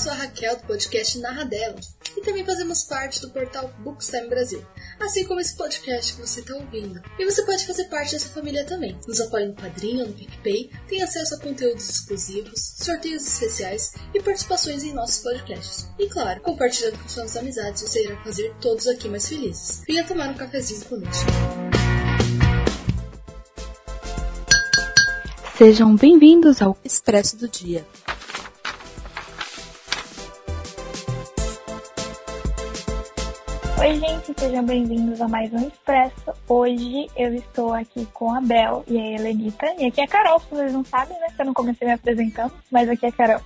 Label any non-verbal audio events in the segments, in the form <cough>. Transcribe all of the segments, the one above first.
sou a Raquel do podcast Narra Delas e também fazemos parte do portal Bookstime Brasil, assim como esse podcast que você está ouvindo. E você pode fazer parte dessa família também. Nos apoie no Padrinho ou no PicPay, tem acesso a conteúdos exclusivos, sorteios especiais e participações em nossos podcasts. E claro, compartilhando com suas amizades, você irá fazer todos aqui mais felizes. Venha tomar um cafezinho conosco. Sejam bem-vindos ao Expresso do Dia. Oi, gente, sejam bem-vindos a mais um Expresso. Hoje eu estou aqui com a Bel e a Helenita. E aqui é a Carol, se vocês não sabem, né? Que eu não comecei me apresentando, mas aqui é a Carol.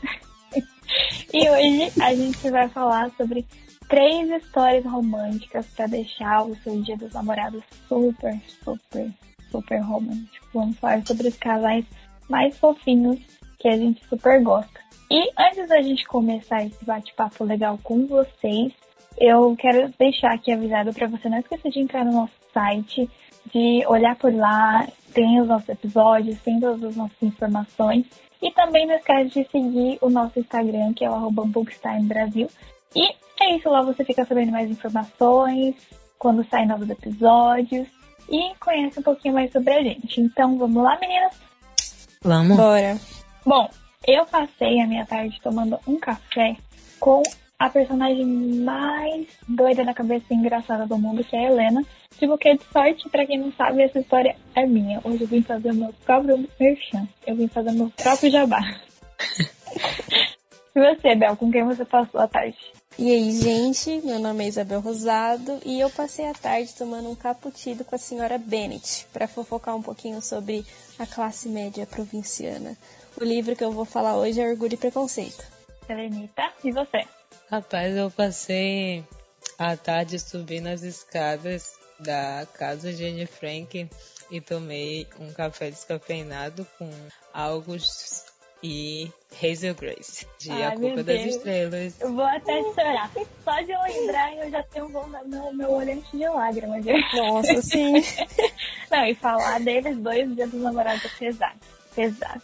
<laughs> e hoje a gente vai falar sobre três histórias românticas para deixar o seu dia dos namorados super, super, super romântico. Vamos falar sobre os casais mais fofinhos que a gente super gosta. E antes da gente começar esse bate-papo legal com vocês, eu quero deixar aqui avisado para você não esquecer de entrar no nosso site, de olhar por lá, tem os nossos episódios, tem todas as nossas informações. E também não esquece de seguir o nosso Instagram, que é o arroba Brasil. E é isso, lá você fica sabendo mais informações, quando saem novos episódios e conhece um pouquinho mais sobre a gente. Então vamos lá, meninas? Vamos. Bora. Bom, eu passei a minha tarde tomando um café com a personagem mais doida da cabeça e engraçada do mundo, que é a Helena. De buquê de sorte, pra quem não sabe, essa história é minha. Hoje eu vim fazer o meu próprio merchan. Eu vim fazer o meu próprio jabá. <laughs> e você, Bel, com quem você passou a tarde? E aí, gente, meu nome é Isabel Rosado e eu passei a tarde tomando um cappuccino com a senhora Bennett para fofocar um pouquinho sobre a classe média provinciana. O livro que eu vou falar hoje é Orgulho e Preconceito. Helenita, e você? Rapaz, eu passei a tarde subindo as escadas da casa de Anne Frank e tomei um café descafeinado com algo e Hazel Grace, de Ai, A Culpa das Estrelas. Eu vou até chorar. Só de eu lembrar, eu já tenho um meu, meu olho enche de lágrimas. Nossa, sim. <laughs> Não, e falar deles dois dias dos namorados é pesado. Pesado.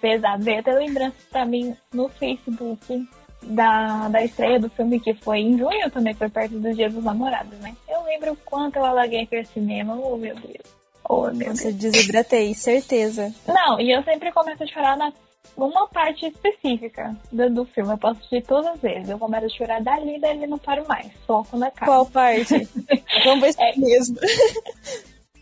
Pesado. Veio até lembrança pra mim no Facebook da, da estreia do filme, que foi em junho também, foi perto dos dias dos namorados, né? Eu lembro o quanto eu alaguei aquele cinema. Oh, meu Deus. Oh, meu Nossa, Deus. desidratei, certeza. Não, e eu sempre começo a chorar na uma parte específica do, do filme. Eu posso assistir todas as vezes. Eu começo a chorar dali e dali não paro mais. Só quando acaba. Qual parte? <laughs> Vamos ver se é mesmo.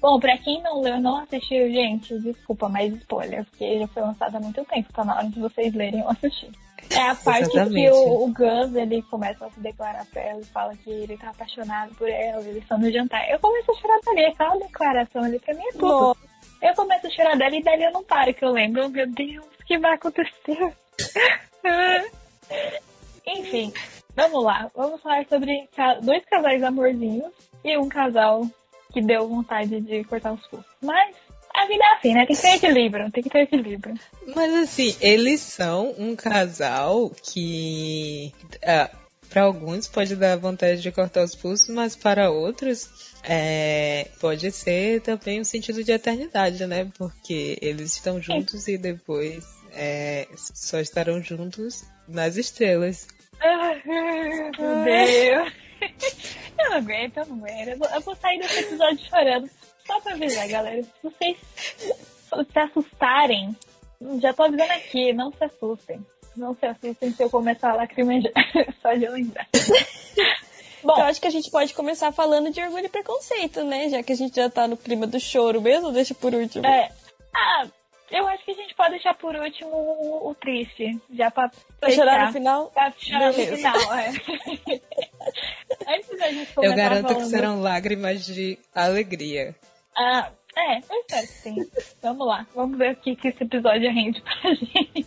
Bom, pra quem não leu, não assistiu, gente, desculpa, mas spoiler, porque já foi lançado há muito tempo, tá na hora de vocês lerem ou assistir. É a parte Exatamente. que o, o Gus, ele começa a se declarar pra ela e fala que ele tá apaixonado por ela, eles estão no jantar. Eu começo a chorar dali, aquela declaração ali pra mim é tudo. Eu começo a chorar dali e dali eu não paro, que eu lembro, meu Deus, o que vai acontecer? <laughs> Enfim, vamos lá. Vamos falar sobre dois casais amorzinhos e um casal que deu vontade de cortar os pulsos. Mas a vida é assim, né? Tem que ter equilíbrio, tem que ter equilíbrio. Mas assim, eles são um casal que. ah, para alguns pode dar vontade de cortar os pulsos, mas para outros é, pode ser também um sentido de eternidade, né? Porque eles estão juntos e depois é, só estarão juntos nas estrelas. Meu Deus. <laughs> Eu não aguento, eu não aguento. Eu vou, eu vou sair desse episódio chorando. Só pra avisar, galera. Se vocês se assustarem, já tô avisando aqui, não se assustem. Não se assustem se eu começar a lacrimejar. <laughs> Só de lembrar. <laughs> Bom, Então, eu acho que a gente pode começar falando de orgulho e preconceito, né? Já que a gente já tá no clima do choro mesmo, deixa por último. é. Ah, eu acho que a gente pode deixar por último o, o triste. Já pra. Pra chorar fechar. no final? Pra chorar no final, é. <laughs> Antes da gente começar Eu garanto que falando- serão lágrimas de alegria. Ah, é, eu espero que sim. Vamos lá, vamos ver o que, que esse episódio rende pra <laughs> gente.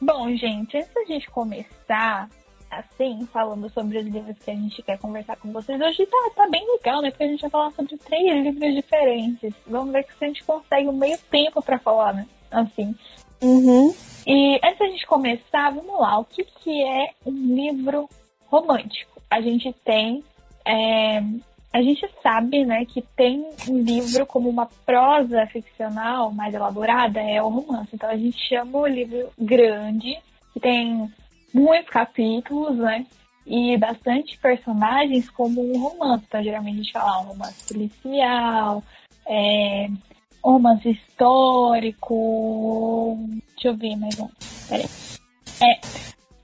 Bom, gente, antes da gente começar, assim, falando sobre os livros que a gente quer conversar com vocês, hoje tá, tá bem legal, né? Porque a gente vai falar sobre três livros diferentes. Vamos ver se a gente consegue um meio tempo pra falar, né? Assim. Uhum. E antes da gente começar, vamos lá. O que, que é um livro romântico? A gente tem. é, a gente sabe, né, que tem um livro como uma prosa ficcional mais elaborada, é o romance. Então a gente chama o livro grande que tem muitos capítulos, né? E bastante personagens como um romance. Então, geralmente a gente fala um romance policial, é, um romance histórico. Deixa eu ver mais um. Peraí. É,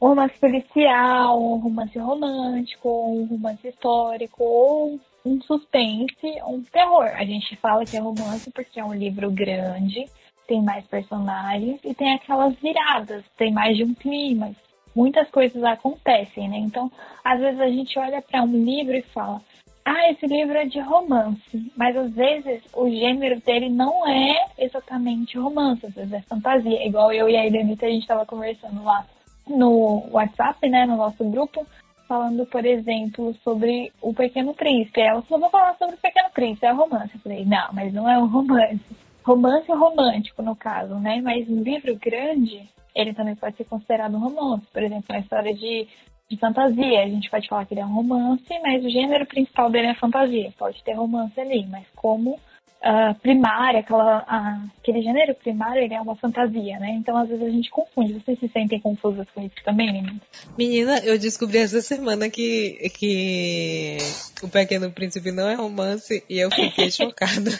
um romance policial, um romance romântico, um romance histórico, ou um suspense, um terror. A gente fala que é romance porque é um livro grande, tem mais personagens e tem aquelas viradas, tem mais de um clima. Muitas coisas acontecem, né? Então, às vezes a gente olha para um livro e fala: ah, esse livro é de romance, mas às vezes o gênero dele não é exatamente romance, às vezes é fantasia. Igual eu e a Elenita, a gente estava conversando lá no WhatsApp, né, no nosso grupo, falando, por exemplo, sobre o Pequeno Príncipe. Ela falou, vou falar sobre o Pequeno Príncipe, é romance. Eu falei, não, mas não é um romance. Romance romântico, no caso, né? Mas um livro grande, ele também pode ser considerado um romance. Por exemplo, uma história de, de fantasia. A gente pode falar que ele é um romance, mas o gênero principal dele é fantasia. Pode ter romance ali, mas como uh, primária, aquela, uh, aquele gênero primário, ele é uma fantasia, né? Então, às vezes, a gente confunde. Vocês se sentem confusas com isso também, meninas? Menina, eu descobri essa semana que, que O Pequeno Príncipe não é romance e eu fiquei <laughs> chocada.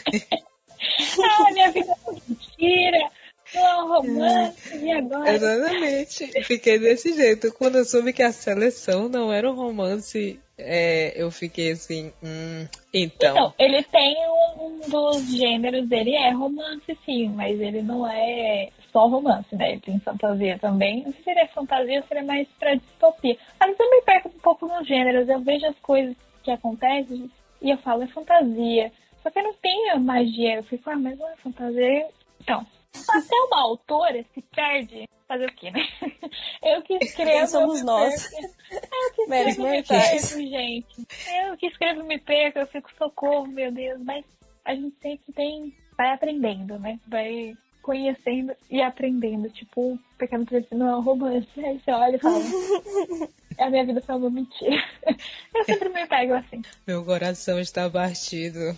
ah, minha vida é mentira! Não romance, e agora? Exatamente. Fiquei desse jeito. Quando eu soube que a seleção não era um romance, é, eu fiquei assim, hum, então. Então, ele tem um, dos gêneros dele é romance, sim, mas ele não é só romance, né? Ele tem fantasia também. Não sei se é fantasia ou se ele é mais pra distopia. Vezes eu me perco um pouco nos gêneros, eu vejo as coisas que acontecem e eu falo, é fantasia. Só que eu não tenho magia, eu fico, ah, mas não é fantasia. Então, até uma autora se perde. Fazer o quê, né? <laughs> Eu que escrevo. Quem somos nós? Eu que escrevo me perco, gente. Eu que escrevo me perco, eu fico socorro, meu Deus. Mas a gente sempre tem. Vai aprendendo, né? Vai conhecendo e aprendendo. Tipo, Pequeno Príncipe não é um romance. Aí você olha e fala. <laughs> a minha vida foi uma mentira. <laughs> Eu sempre me pego assim. Meu coração está batido.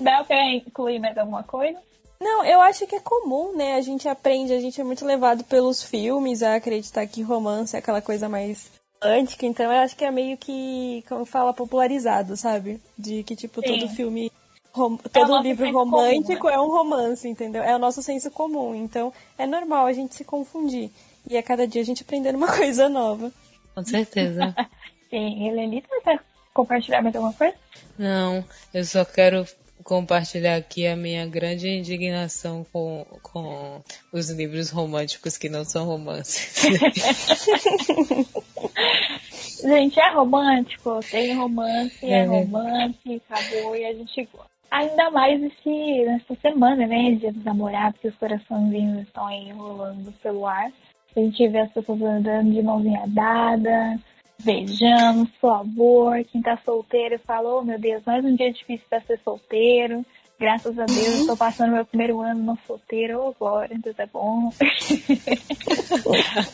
Bel, quer incluir mais alguma coisa? Não, eu acho que é comum, né? A gente aprende, a gente é muito levado pelos filmes a acreditar que romance é aquela coisa mais antiga, então eu acho que é meio que, como fala, popularizado, sabe? De que, tipo, Sim. todo filme, rom... é todo livro romântico comum, né? é um romance, entendeu? É o nosso senso comum, então é normal a gente se confundir. E a cada dia a gente aprendendo uma <laughs> coisa nova. Com certeza. <laughs> Sim, Helenita, quer compartilhar mais alguma coisa? Não, eu só quero compartilhar aqui a minha grande indignação com, com os livros românticos que não são romances. <laughs> gente, é romântico, tem romance, é, é romance, acabou e a gente gosta. Ainda mais esse, nessa semana, né? Dia dos namorados, que os coraçãozinhos estão aí rolando pelo ar. A gente vê as pessoas andando de mãozinha dada, Beijamos, por favor. Quem tá solteiro falou, oh, meu Deus, mais um dia difícil pra ser solteiro. Graças a Deus, estou passando meu primeiro ano no solteiro. Oh, glória, Deus é bom. <laughs>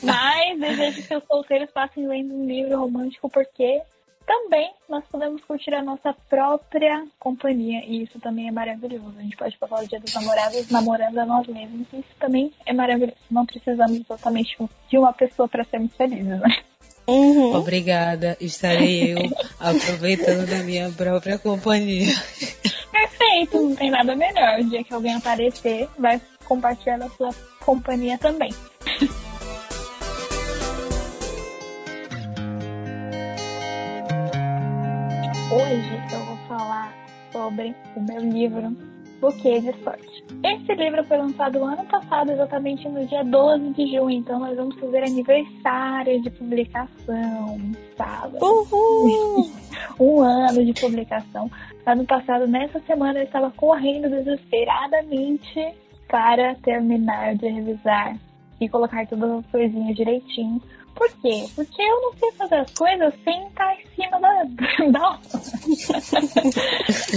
Mas desejo que os solteiros passem lendo um livro romântico, porque também nós podemos curtir a nossa própria companhia. E isso também é maravilhoso. A gente pode passar o dia dos namorados namorando a nós mesmos. Isso também é maravilhoso. Não precisamos exatamente de uma pessoa para sermos felizes, né? Uhum. Obrigada, estarei eu aproveitando da minha própria companhia. Perfeito, não tem nada melhor. O dia que alguém aparecer, vai compartilhar a sua companhia também. Hoje eu vou falar sobre o meu livro Buquê de Sorte. Esse livro foi lançado ano passado, exatamente no dia 12 de junho, então nós vamos fazer aniversário de publicação, sábado. Uhul! <laughs> um ano de publicação. Ano passado, nessa semana, eu estava correndo desesperadamente para terminar de revisar e colocar todas as coisinhas direitinho. Por quê? Porque eu não sei fazer as coisas sem estar em cima da. <laughs> da...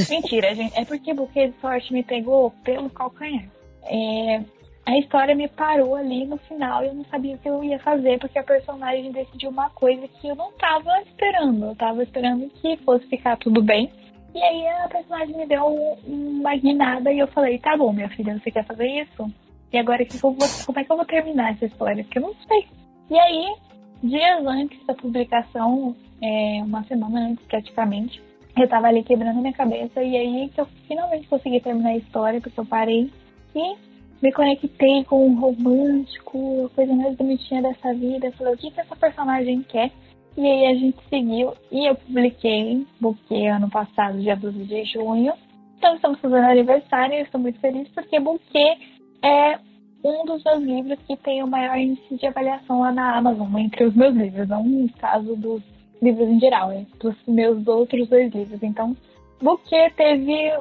Mentira, gente. É porque buquê de sorte me pegou pelo calcanhar. É... A história me parou ali no final e eu não sabia o que eu ia fazer, porque a personagem decidiu uma coisa que eu não tava esperando. Eu tava esperando que fosse ficar tudo bem. E aí a personagem me deu uma guinada e eu falei, tá bom, minha filha, você quer fazer isso? E agora que vou, como é que eu vou terminar essa história? Porque eu não sei. E aí, dias antes da publicação, é, uma semana antes praticamente, eu tava ali quebrando minha cabeça e aí que eu finalmente consegui terminar a história, porque eu parei e me conectei com o romântico, a coisa mais bonitinha dessa vida. Falei, o que, que essa personagem quer? E aí a gente seguiu e eu publiquei Buquê ano passado, dia 12 de junho. Então estamos fazendo aniversário e eu estou muito feliz porque Buquê é um dos meus livros que tem o maior índice de avaliação lá na Amazon, entre os meus livros, não no caso dos livros em geral, é dos meus outros dois livros. Então, Buquê teve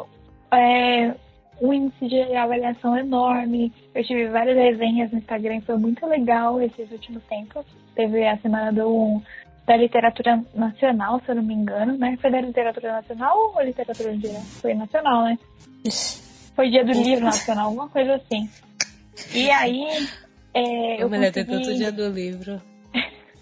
é, um índice de avaliação enorme. Eu tive várias resenhas no Instagram, foi muito legal esses últimos tempos. Teve a semana do, da literatura nacional, se eu não me engano, né? Foi da literatura nacional ou literatura geral? Foi nacional, né? Foi dia do livro nacional, alguma coisa assim. E aí. É, eu mulher, consegui... tem tanto dia do livro.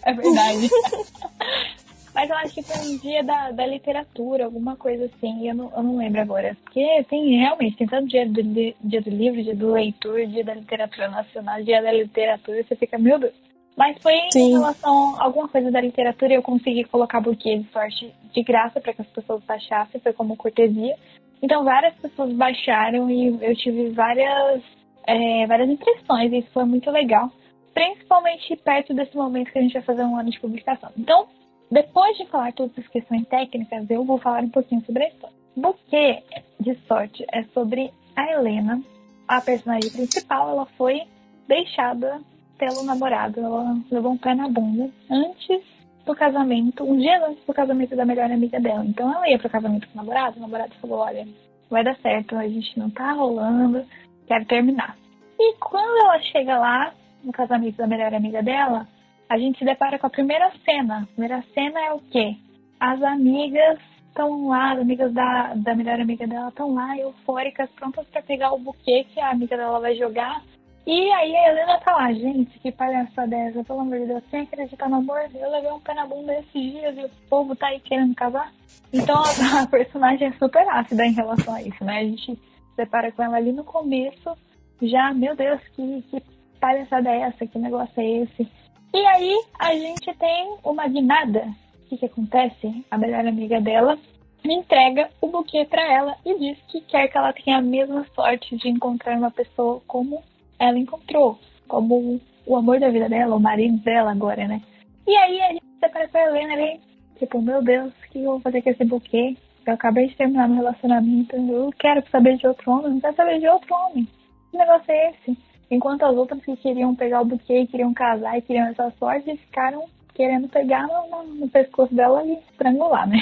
é verdade. <laughs> Mas eu acho que foi um dia da, da literatura, alguma coisa assim, eu não, eu não lembro agora. Porque tem realmente, tem tanto dia do, dia do livro, dia do leitor, dia da literatura nacional, dia da literatura, você fica, meu Deus. Mas foi Sim. em relação a alguma coisa da literatura eu consegui colocar buquê de sorte de graça para que as pessoas baixassem, foi como cortesia. Então várias pessoas baixaram e eu tive várias, é, várias impressões, e isso foi muito legal. Principalmente perto desse momento que a gente vai fazer um ano de publicação. Então, depois de falar todas as questões técnicas, eu vou falar um pouquinho sobre a história. Buquê de sorte é sobre a Helena, a personagem principal. Ela foi deixada pelo namorado, ela levou um pé na bunda antes do casamento, um dia antes do casamento da melhor amiga dela. Então ela ia pro casamento com o namorado, o namorado falou: Olha, vai dar certo, a gente não tá rolando, quero terminar. E quando ela chega lá, no casamento da melhor amiga dela, a gente se depara com a primeira cena. A primeira cena é o quê? As amigas estão lá, as amigas da, da melhor amiga dela estão lá, eufóricas, prontas para pegar o buquê que a amiga dela vai jogar. E aí a Helena tá lá, gente, que palhaçada é essa? Pelo amor de Deus, quem acredita no amor? Eu levei um pé na bunda esses dias e o povo tá aí querendo casar. Então a, a <laughs> personagem é super ácida em relação a isso, né? A gente depara com ela ali no começo, já, meu Deus, que, que palhaçada é essa? Que negócio é esse? E aí a gente tem uma guinada. O que, que acontece? A melhor amiga dela entrega o buquê para ela e diz que quer que ela tenha a mesma sorte de encontrar uma pessoa como ela encontrou, como o amor da vida dela, o marido dela agora, né? E aí a gente separa com a Helena ali, tipo, meu Deus, o que eu vou fazer com esse buquê? Eu acabei de terminar meu relacionamento, eu quero saber de outro homem, não quero saber de outro homem. Que negócio é esse? Enquanto as outras que queriam pegar o buquê, queriam casar e queriam essa sorte, ficaram querendo pegar no, no, no pescoço dela e estrangular, né?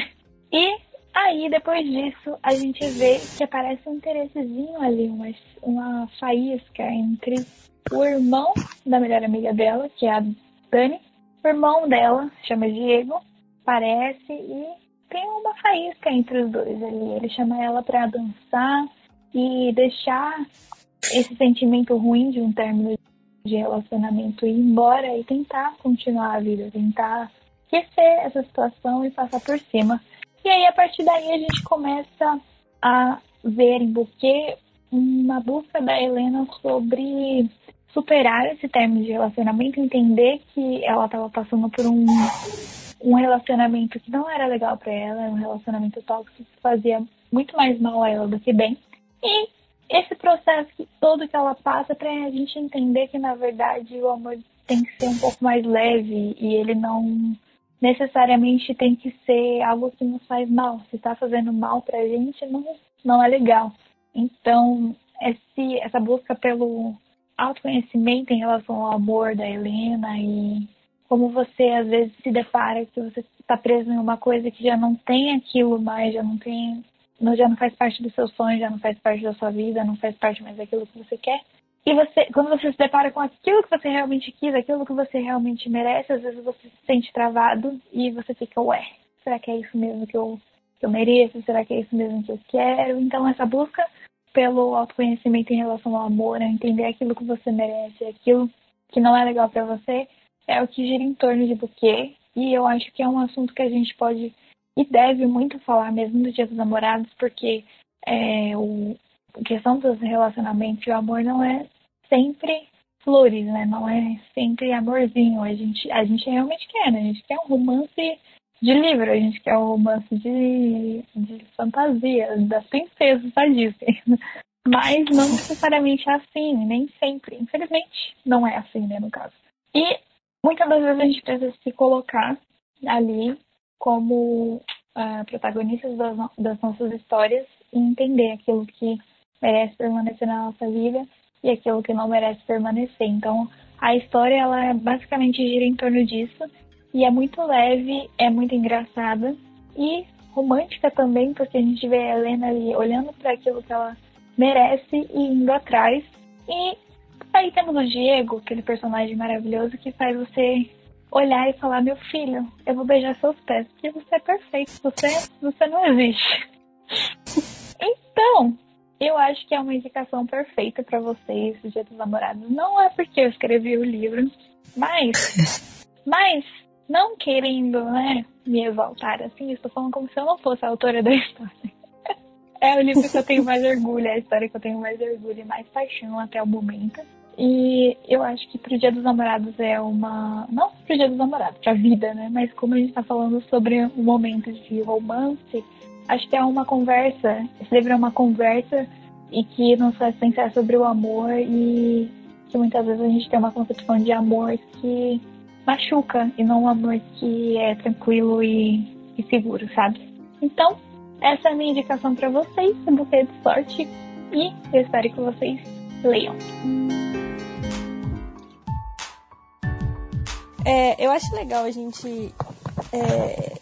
E aí, depois disso, a gente vê que aparece um interessezinho ali, uma, uma faísca entre o irmão da melhor amiga dela, que é a Dani, o irmão dela, chama Diego, aparece e tem uma faísca entre os dois ali. Ele chama ela para dançar e deixar esse sentimento ruim de um término de relacionamento ir embora e tentar continuar a vida, tentar esquecer essa situação e passar por cima. E aí, a partir daí, a gente começa a ver em Buquê uma busca da Helena sobre superar esse término de relacionamento, entender que ela estava passando por um, um relacionamento que não era legal para ela, um relacionamento tóxico que fazia muito mais mal a ela do que bem. E esse processo todo que ela passa para a gente entender que na verdade o amor tem que ser um pouco mais leve e ele não necessariamente tem que ser algo que nos faz mal. Se está fazendo mal para a gente, não, não é legal. Então, esse, essa busca pelo autoconhecimento em relação ao amor da Helena e como você às vezes se depara que você está preso em uma coisa que já não tem aquilo mais, já não tem já não faz parte do seu sonho, já não faz parte da sua vida, não faz parte mais daquilo que você quer. E você, quando você se depara com aquilo que você realmente quis, aquilo que você realmente merece, às vezes você se sente travado e você fica, ué, será que é isso mesmo que eu, que eu mereço? Será que é isso mesmo que eu quero? Então, essa busca pelo autoconhecimento em relação ao amor, a entender aquilo que você merece, aquilo que não é legal para você, é o que gira em torno de buquê. E eu acho que é um assunto que a gente pode e deve muito falar mesmo do Dia dos Namorados, porque é, o, questão dos relacionamentos e o amor não é sempre flores, né? Não é sempre amorzinho. A gente, a gente realmente quer, né? A gente quer um romance de livro, a gente quer um romance de, de fantasia, das princesas da Disney. <laughs> Mas não necessariamente é assim, nem sempre. Infelizmente, não é assim, né, no caso. E muitas das vezes a gente precisa se colocar ali como uh, protagonistas das, das nossas histórias e entender aquilo que merece permanecer na nossa vida e aquilo que não merece permanecer. Então, a história ela basicamente gira em torno disso e é muito leve, é muito engraçada e romântica também, porque a gente vê a Helena ali olhando para aquilo que ela merece e indo atrás. E aí temos o Diego, aquele personagem maravilhoso que faz você olhar e falar: Meu filho, eu vou beijar seus pés, porque você é perfeito, você, você não existe. <laughs> então, eu acho que é uma indicação perfeita para vocês, o Dia dos Namorados. Não é porque eu escrevi o livro, mas, <laughs> mas não querendo, né, me exaltar assim, estou falando como se eu não fosse a autora da história. É o livro que eu tenho mais orgulho, é a história que eu tenho mais orgulho e mais paixão até o momento. E eu acho que pro Dia dos Namorados é uma. Não pro Dia dos Namorados, pra vida, né? Mas como a gente tá falando sobre um momento de romance, acho que é uma conversa. Esse livro é uma conversa e que nos faz pensar sobre o amor e que muitas vezes a gente tem uma concepção de amor que machuca e não um amor que é tranquilo e, e seguro, sabe? Então, essa é a minha indicação para vocês, um buquê de sorte e eu espero que vocês leiam. É, eu acho legal a gente. É,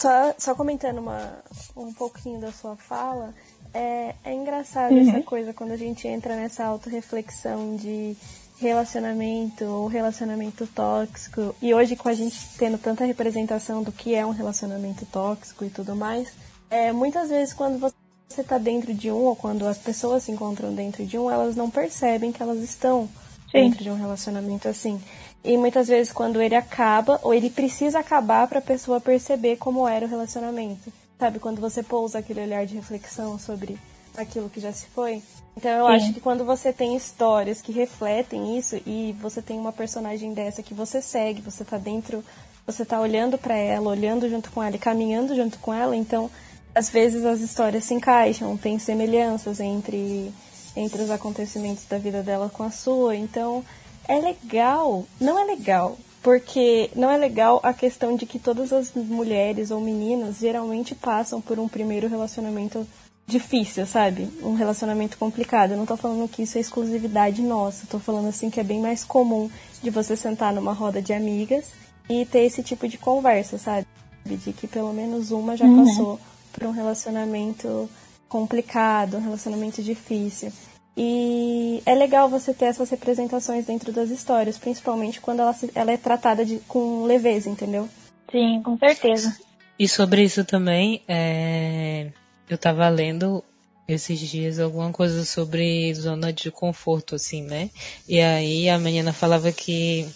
só, só comentando uma, um pouquinho da sua fala, é, é engraçado uhum. essa coisa quando a gente entra nessa autorreflexão de relacionamento ou relacionamento tóxico. E hoje, com a gente tendo tanta representação do que é um relacionamento tóxico e tudo mais, é, muitas vezes quando você está dentro de um, ou quando as pessoas se encontram dentro de um, elas não percebem que elas estão Sim. dentro de um relacionamento assim. E muitas vezes quando ele acaba, ou ele precisa acabar para a pessoa perceber como era o relacionamento. Sabe, quando você pousa aquele olhar de reflexão sobre aquilo que já se foi. Então eu Sim. acho que quando você tem histórias que refletem isso e você tem uma personagem dessa que você segue, você tá dentro, você tá olhando para ela, olhando junto com ela e caminhando junto com ela, então às vezes as histórias se encaixam, tem semelhanças entre entre os acontecimentos da vida dela com a sua. Então, é legal. Não é legal. Porque não é legal a questão de que todas as mulheres ou meninas geralmente passam por um primeiro relacionamento difícil, sabe? Um relacionamento complicado. Eu não tô falando que isso é exclusividade nossa. Tô falando assim que é bem mais comum de você sentar numa roda de amigas e ter esse tipo de conversa, sabe? De que pelo menos uma já uhum. passou por um relacionamento complicado, um relacionamento difícil. E é legal você ter essas representações dentro das histórias, principalmente quando ela, ela é tratada de, com leveza, entendeu? Sim, com certeza. E sobre isso também, é... eu tava lendo esses dias alguma coisa sobre zona de conforto, assim, né? E aí a menina falava que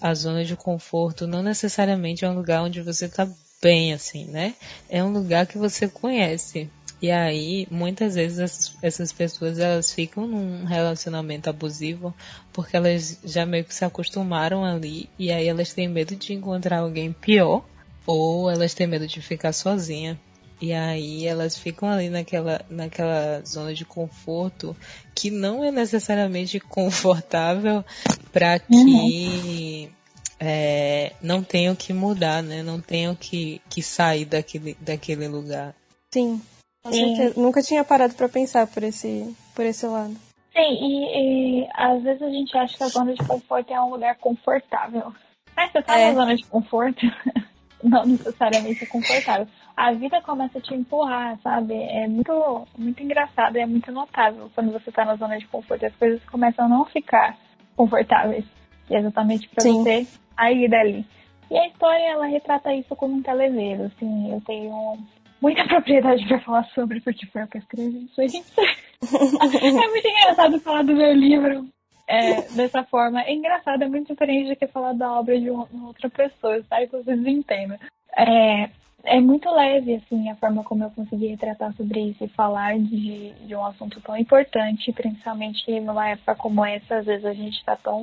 a zona de conforto não necessariamente é um lugar onde você tá bem, assim, né? É um lugar que você conhece. E aí, muitas vezes essas, essas pessoas elas ficam num relacionamento abusivo porque elas já meio que se acostumaram ali e aí elas têm medo de encontrar alguém pior ou elas têm medo de ficar sozinha. E aí elas ficam ali naquela, naquela zona de conforto que não é necessariamente confortável para que uhum. É, não tenham que mudar, né? Não tenham que, que sair daquele, daquele lugar. Sim. Com certeza. Nunca tinha parado para pensar por esse, por esse lado. Sim, e, e, às vezes a gente acha que a zona de conforto é um lugar confortável. Mas você tá é. na zona de conforto, <laughs> não necessariamente é confortável. A vida começa a te empurrar, sabe? É muito, muito engraçado, é muito notável quando você tá na zona de conforto. As coisas começam a não ficar confortáveis. Exatamente Sim. você sair dali. E a história, ela retrata isso com muita leveza, assim. Eu tenho muita <laughs> propriedade para falar sobre, porque foi eu que escrevi isso aí. <laughs> é muito engraçado falar do meu livro é, dessa forma. É engraçado, é muito diferente do que falar da obra de uma, outra pessoa, tá? Que vocês entendam. É, é muito leve, assim, a forma como eu consegui retratar sobre isso e falar de, de um assunto tão importante, principalmente numa época como essa, às vezes a gente está tão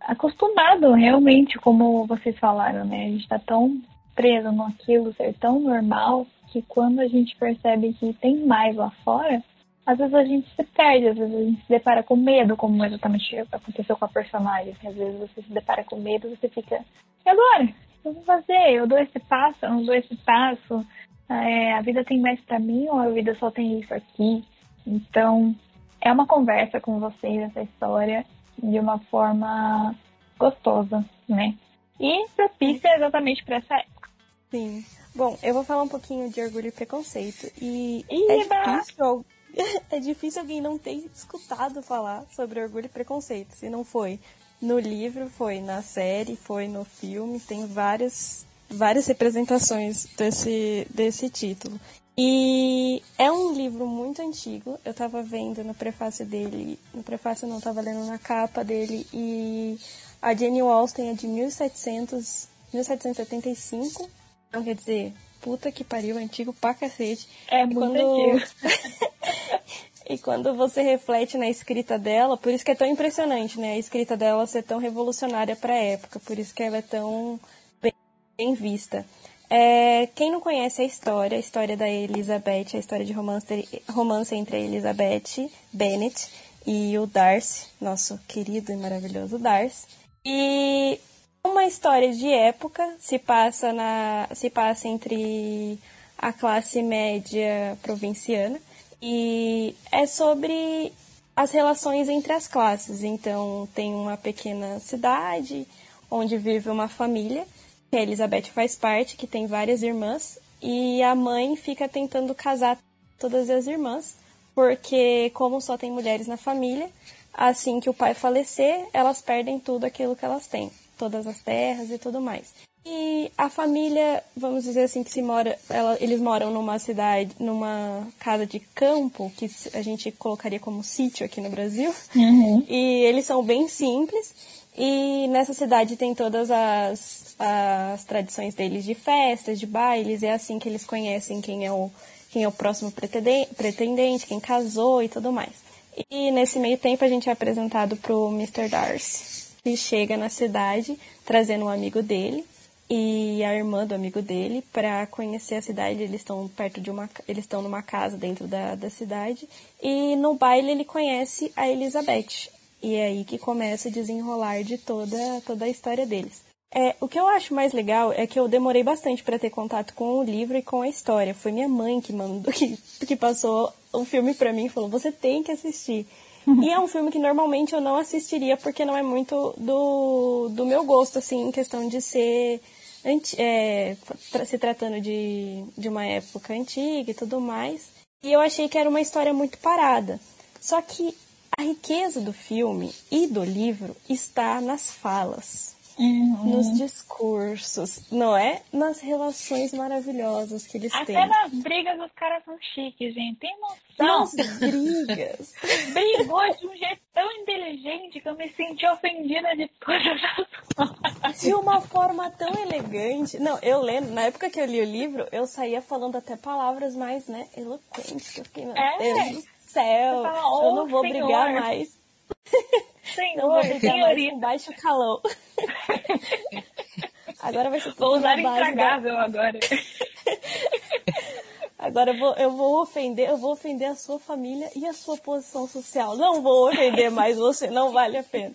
acostumado, realmente, como vocês falaram, né? A gente está tão preso naquilo ser tão normal que quando a gente percebe que tem mais lá fora, às vezes a gente se perde, às vezes a gente se depara com medo, como exatamente aconteceu com a personagem. Às vezes você se depara com medo, você fica, e agora? eu vou fazer? Eu dou esse passo, eu não dou esse passo? É, a vida tem mais para mim ou a vida só tem isso aqui? Então, é uma conversa com vocês essa história de uma forma gostosa, né? E propícia exatamente para essa época. Sim. Bom, eu vou falar um pouquinho de orgulho e preconceito. E é difícil, <laughs> é difícil alguém não ter escutado falar sobre orgulho e preconceito. Se não foi no livro, foi na série, foi no filme, tem várias, várias representações desse, desse título. E é um livro muito antigo, eu estava vendo no prefácio dele, no prefácio não, estava lendo na capa dele, e a Jane Austen é de 1700, 1775, então quer dizer, puta que pariu, antigo pra cacete. É muito quando... antigo. <laughs> E quando você reflete na escrita dela, por isso que é tão impressionante, né? A escrita dela ser tão revolucionária para a época, por isso que ela é tão bem vista. É, quem não conhece a história, a história da Elizabeth, a história de romance, romance entre a Elizabeth Bennet e o Darcy, nosso querido e maravilhoso Darcy. E uma história de época se passa na se passa entre a classe média provinciana e é sobre as relações entre as classes. Então, tem uma pequena cidade onde vive uma família, que a Elizabeth faz parte, que tem várias irmãs, e a mãe fica tentando casar todas as irmãs, porque, como só tem mulheres na família, assim que o pai falecer, elas perdem tudo aquilo que elas têm, todas as terras e tudo mais. E a família, vamos dizer assim, que se mora, ela, eles moram numa cidade, numa casa de campo, que a gente colocaria como sítio aqui no Brasil. Uhum. E eles são bem simples. E nessa cidade tem todas as, as tradições deles de festas, de bailes, é assim que eles conhecem quem é o, quem é o próximo pretendente, quem casou e tudo mais. E nesse meio tempo a gente é apresentado pro Mr. Darcy, que chega na cidade trazendo um amigo dele, e a irmã do amigo dele para conhecer a cidade. Eles estão perto de uma, eles estão numa casa dentro da, da cidade e no baile ele conhece a Elizabeth e é aí que começa a desenrolar de toda toda a história deles. É, o que eu acho mais legal é que eu demorei bastante para ter contato com o livro e com a história. Foi minha mãe que mandou, <laughs> que, que passou o filme para mim e falou: você tem que assistir. <laughs> E é um filme que normalmente eu não assistiria porque não é muito do, do meu gosto, assim, em questão de ser é, se tratando de, de uma época antiga e tudo mais. E eu achei que era uma história muito parada. Só que a riqueza do filme e do livro está nas falas uhum. nos discursos, não é? Nas relações maravilhosas que eles Até têm. Até nas brigas os caras são chiques, gente. Tem noção? Nas brigas. <laughs> Brigou de um jeito tão inteligente que eu me senti ofendida de todas as formas. De uma forma tão elegante. Não, eu lembro, na época que eu li o livro, eu saía falando até palavras mais, né, eloquentes. Eu fiquei, meu é. Deus do céu, fala, oh, eu não vou senhor. brigar mais. Senhor, não vou brigar mais com baixo calão. Agora vai ser tudo Vou usar intragável da... agora. Agora eu vou, eu vou ofender, eu vou ofender a sua família e a sua posição social. Não vou ofender mais você, não vale a pena.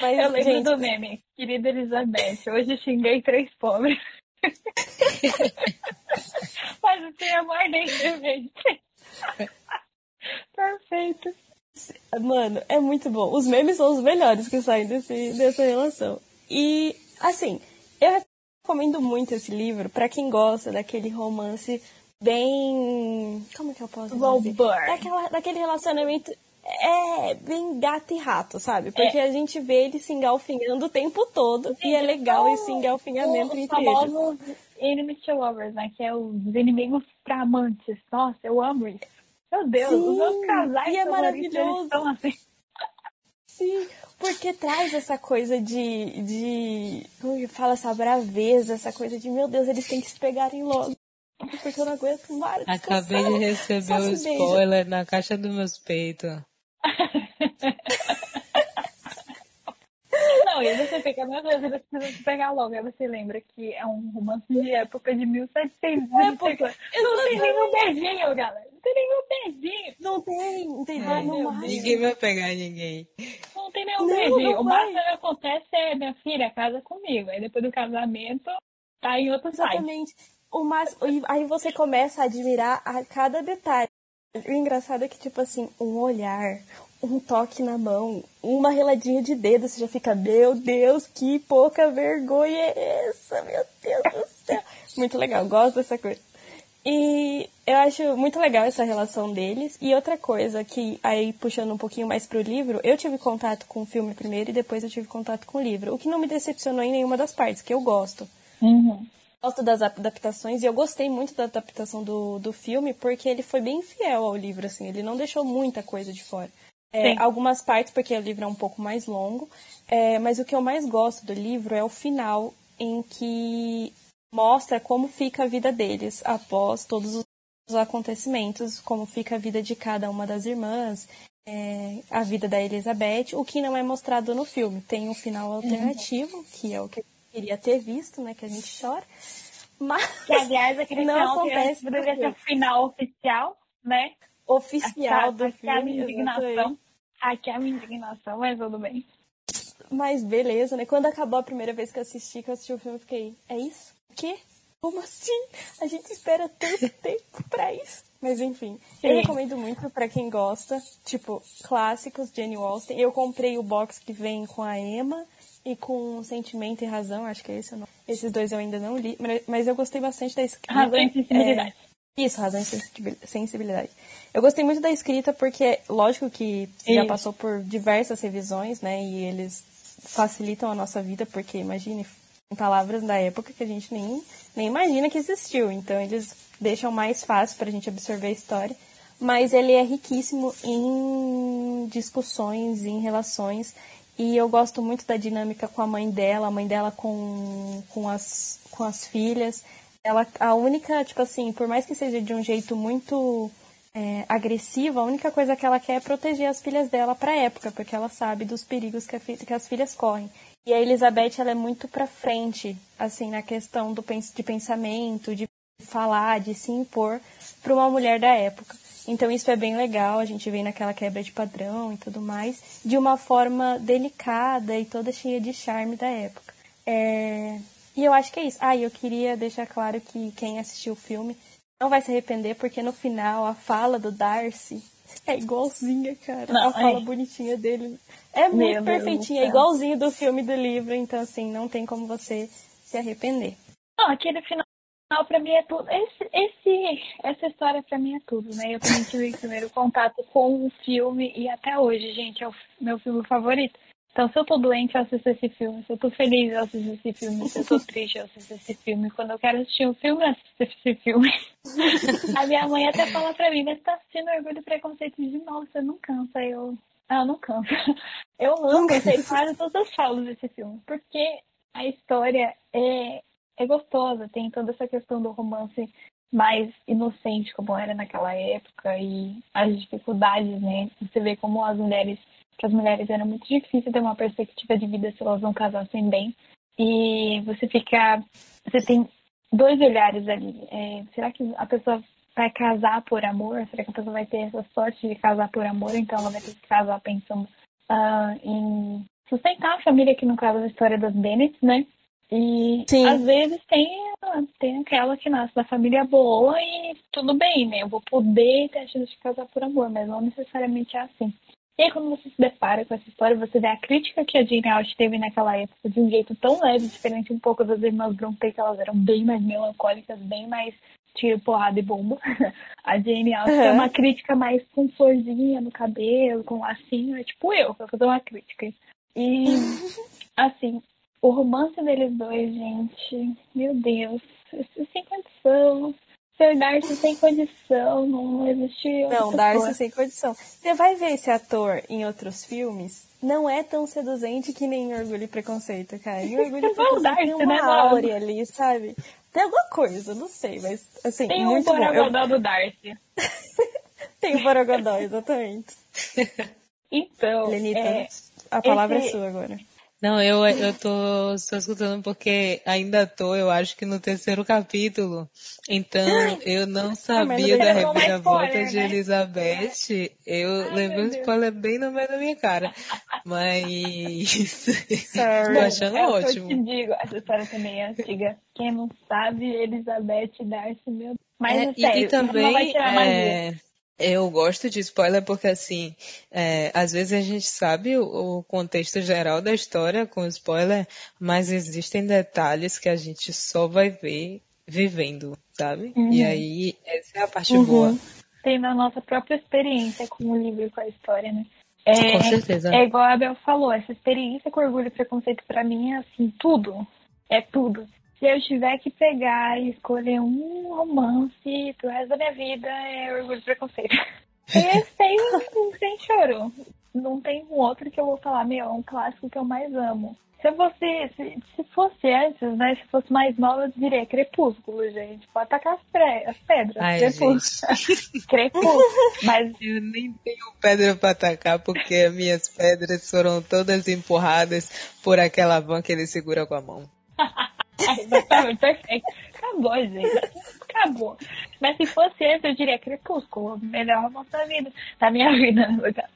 Mas, eu lembro gente... do meme, querida Elizabeth, hoje xinguei três pobres. <laughs> Mas o amor nem gente. Perfeito. Mano, é muito bom. Os memes são os melhores que saem desse, dessa relação. E, assim, eu recomendo muito esse livro para quem gosta daquele romance bem. Como que eu posso dizer? Daquela, daquele relacionamento. É, bem gato e rato, sabe? Porque é. a gente vê eles se engalfinhando o tempo todo Sim, e é legal esse engalfinhamento entre eles. Enemies to lovers, né? Que é os inimigos para amantes. Nossa, eu amo isso. Meu Deus, Sim, os meus casais e é maravilhoso. estão assim. Sim, porque traz essa coisa de, de. Como que fala? Essa braveza, essa coisa de, meu Deus, eles têm que se pegarem logo. Porque eu não aguento mais. Acabei de <laughs> receber o um spoiler na caixa dos meus peitos. <laughs> Não, e você fica, meu Deus, você precisa pegar logo. Aí você lembra que é um romance de época de 1700. Época. Não tem nenhum beijinho, galera. Não tem nenhum beijinho. Não tem, não tem é, Ninguém vai pegar ninguém. Não tem nenhum não, beijinho. Não o máximo que acontece é minha filha casa comigo. Aí depois do casamento, tá em outro Exatamente. site. O mais, aí você começa a admirar a cada detalhe. O engraçado é que, tipo assim, um olhar, um toque na mão, uma reladinha de dedo, você já fica, meu Deus, que pouca vergonha é essa, meu Deus do céu. Muito legal, gosto dessa coisa. E eu acho muito legal essa relação deles. E outra coisa que, aí puxando um pouquinho mais pro livro, eu tive contato com o filme primeiro e depois eu tive contato com o livro. O que não me decepcionou em nenhuma das partes, que eu gosto. Uhum. Gosto das adaptações e eu gostei muito da adaptação do, do filme porque ele foi bem fiel ao livro, assim. Ele não deixou muita coisa de fora. É, algumas partes, porque o livro é um pouco mais longo. É, mas o que eu mais gosto do livro é o final, em que mostra como fica a vida deles após todos os acontecimentos, como fica a vida de cada uma das irmãs, é, a vida da Elizabeth, o que não é mostrado no filme. Tem um final alternativo, uhum. que é o que eu queria ter visto, né? Que a gente chora. Mas. <laughs> Que, aliás, aquele não final acontece deveria ser o final oficial, né? Oficial do aqui filme. Indignação. Aqui é a minha indignação, mas tudo bem. Mas beleza, né? Quando acabou a primeira vez que eu assisti, que eu assisti o filme, eu fiquei, é isso? O quê? Como assim? A gente espera tanto <laughs> tempo pra isso. Mas enfim, Sim. eu recomendo muito para quem gosta, tipo, clássicos, Jane Austen. Eu comprei o box que vem com a Emma e com Sentimento e Razão, acho que é esse o nome. Esses dois eu ainda não li, mas eu gostei bastante da escrita. Razão e Sensibilidade. É... Isso, razão e sensibilidade. Eu gostei muito da escrita porque, lógico que você já passou por diversas revisões, né? E eles facilitam a nossa vida, porque imagine palavras da época que a gente nem, nem imagina que existiu. Então eles deixam mais fácil para a gente absorver a história. Mas ele é riquíssimo em discussões, em relações. E eu gosto muito da dinâmica com a mãe dela, a mãe dela com, com, as, com as filhas ela a única, tipo assim, por mais que seja de um jeito muito é, agressivo, a única coisa que ela quer é proteger as filhas dela para a época, porque ela sabe dos perigos que, que, as filhas correm. E a Elizabeth, ela é muito para frente, assim, na questão do, de pensamento, de falar, de se impor para uma mulher da época. Então isso é bem legal, a gente vem naquela quebra de padrão e tudo mais, de uma forma delicada e toda cheia de charme da época. É, e eu acho que é isso. Ah, e eu queria deixar claro que quem assistiu o filme não vai se arrepender, porque no final a fala do Darcy é igualzinha, cara. Não, a fala é. bonitinha dele. É muito Meu perfeitinha, é igualzinho do filme do livro, então assim, não tem como você se arrepender. Não, aquele final pra mim é tudo. Esse, esse, essa história pra mim é tudo, né? Eu também tive o primeiro contato com o filme e até hoje, gente, é o meu filme favorito. Então, se eu tô doente, eu assisto esse filme. Se eu tô feliz, eu assisto esse filme. Se eu tô <laughs> triste, eu assisto esse filme. Quando eu quero assistir um filme, eu assisto esse filme. <laughs> a minha mãe até fala pra mim, mas tá assistindo Orgulho e Preconceito de novo, você não cansa. Eu, ah, não canso. <laughs> Eu amo, eu sei quase todas as falas desse filme. Porque a história é, é gostosa, tem toda essa questão do romance mais inocente como era naquela época e as dificuldades, né? Você vê como as mulheres para as mulheres era muito difícil ter uma perspectiva de vida se elas não casassem bem. E você fica. Você tem dois olhares ali. É, será que a pessoa vai casar por amor? Será que a pessoa vai ter essa sorte de casar por amor? Então ela vai ter que casar pensando uh, em sustentar a família, que no caso da história das Bennett, né? E Sim. às vezes tem, tem aquela que nasce da família boa e tudo bem, né? Eu vou poder ter a chance de casar por amor, mas não necessariamente é assim. E aí, quando você se depara com essa história, você vê a crítica que a Jane Austen teve naquela época de um jeito tão leve, diferente um pouco das irmãs Brontë, que elas eram bem mais melancólicas, bem mais tiro, porrada e bomba. <laughs> A Jane Austen uhum. é uma crítica mais com florzinha no cabelo, com lacinho, é tipo eu, pra fazer uma crítica. E, <laughs> assim, o romance deles dois, gente, meu Deus, sem condição. Ser Darcy sem condição, não existe. Não, Darcy sem condição. Você vai ver esse ator em outros filmes, não é tão seduzente que nem Orgulho e Preconceito, cara. Em Orgulho e <laughs> Preconceito Darcy, tem uma né, áurea ali, sabe? Tem alguma coisa, não sei, mas assim, Tem muito um bom. Eu- Borogodó do Darcy. <laughs> Tem o Borogodó, exatamente. <laughs> Então, Lenita, é, a palavra esse- é sua agora. Não, eu, eu tô só escutando porque ainda tô, eu acho que no terceiro capítulo. Então, <gasps> eu não sabia da reviravolta de né? Elizabeth. Eu Ai, levei um spoiler bem no meio da minha cara. Mas. <laughs> Sorry. tô achando é ótimo. eu te digo, essa história também é antiga. Quem não sabe, Elizabeth Darcy, meu Mas É, é, e- sério, e, isso não vai também tirar a magia. Eu gosto de spoiler porque assim, é, às vezes a gente sabe o, o contexto geral da história com spoiler, mas existem detalhes que a gente só vai ver vivendo, sabe? Uhum. E aí essa é a parte boa. Tendo a nossa própria experiência com o livro e com a história, né? É, Com certeza. É igual a Abel falou, essa experiência com orgulho e preconceito pra mim é assim, tudo. É tudo. Se eu tiver que pegar e escolher um romance pro resto da minha vida, é orgulho e preconceito. <laughs> E sem, sem choro. Não tem um outro que eu vou falar, meu, é um clássico que eu mais amo. Se eu fosse, se, se fosse antes, né? Se fosse mais nova, eu diria Crepúsculo, gente. Pode atacar as, pre- as pedras. Ai, Crepúsculo. <laughs> Crepúsculo. Mas Eu nem tenho pedra pra atacar porque as minhas pedras foram todas empurradas por aquela van que ele segura com a mão. <laughs> <laughs> Exatamente, perfeito. Acabou, gente. Acabou. Mas se fosse esse, eu diria Crepúsculo. Melhor romance da vida. Da minha vida.